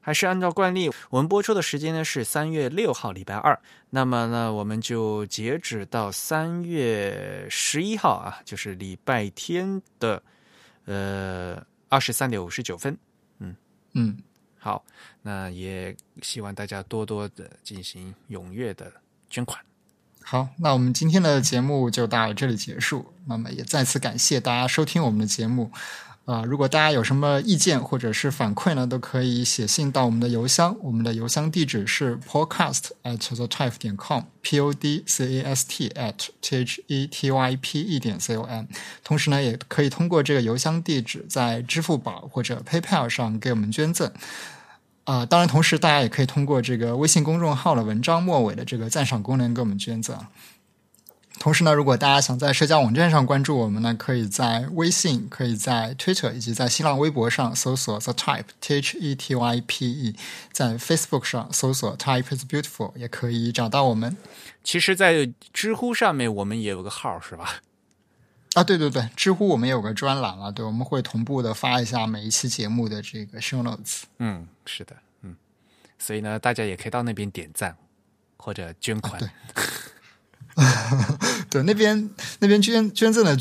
还是按照惯例，我们播出的时间呢是三月六号礼拜二。那么呢，我们就截止到三月十一号啊，就是礼拜天的呃二十三点五十九分。嗯嗯，好，那也希望大家多多的进行踊跃的捐款。好，那我们今天的节目就到这里结束。那么也再次感谢大家收听我们的节目。啊，如果大家有什么意见或者是反馈呢，都可以写信到我们的邮箱。我们的邮箱地址是 podcast at the type 点 com，p o d c a s t at t h e t y p e 点 c o m。同时呢，也可以通过这个邮箱地址在支付宝或者 PayPal 上给我们捐赠。啊，当然，同时大家也可以通过这个微信公众号的文章末尾的这个赞赏功能给我们捐赠。同时呢，如果大家想在社交网站上关注我们呢，可以在微信、可以在 Twitter 以及在新浪微博上搜索 The Type T H E T Y P E，在 Facebook 上搜索 Type is Beautiful 也可以找到我们。其实，在知乎上面我们也有个号，是吧？啊，对对对，知乎我们有个专栏了，对，我们会同步的发一下每一期节目的这个 Show Notes。嗯，是的，嗯，所以呢，大家也可以到那边点赞或者捐款。对。(laughs) 对，那边那边捐捐赠的，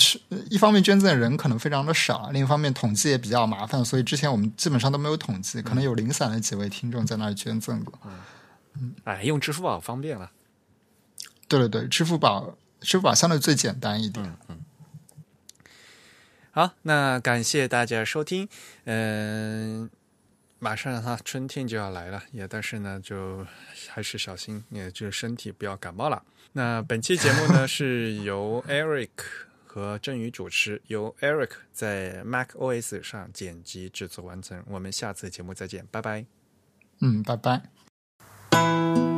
一方面捐赠的人可能非常的少，另一方面统计也比较麻烦，所以之前我们基本上都没有统计，可能有零散的几位听众在那里捐赠过。嗯，哎，用支付宝方便了。对对对，支付宝支付宝相对最简单一点。嗯嗯。好，那感谢大家收听。嗯。马上哈，春天就要来了，也但是呢，就还是小心，也就身体不要感冒了。那本期节目呢，是由 Eric 和振宇主持，由 Eric 在 Mac OS 上剪辑制作完成，我们下次节目再见，拜拜。嗯，拜拜。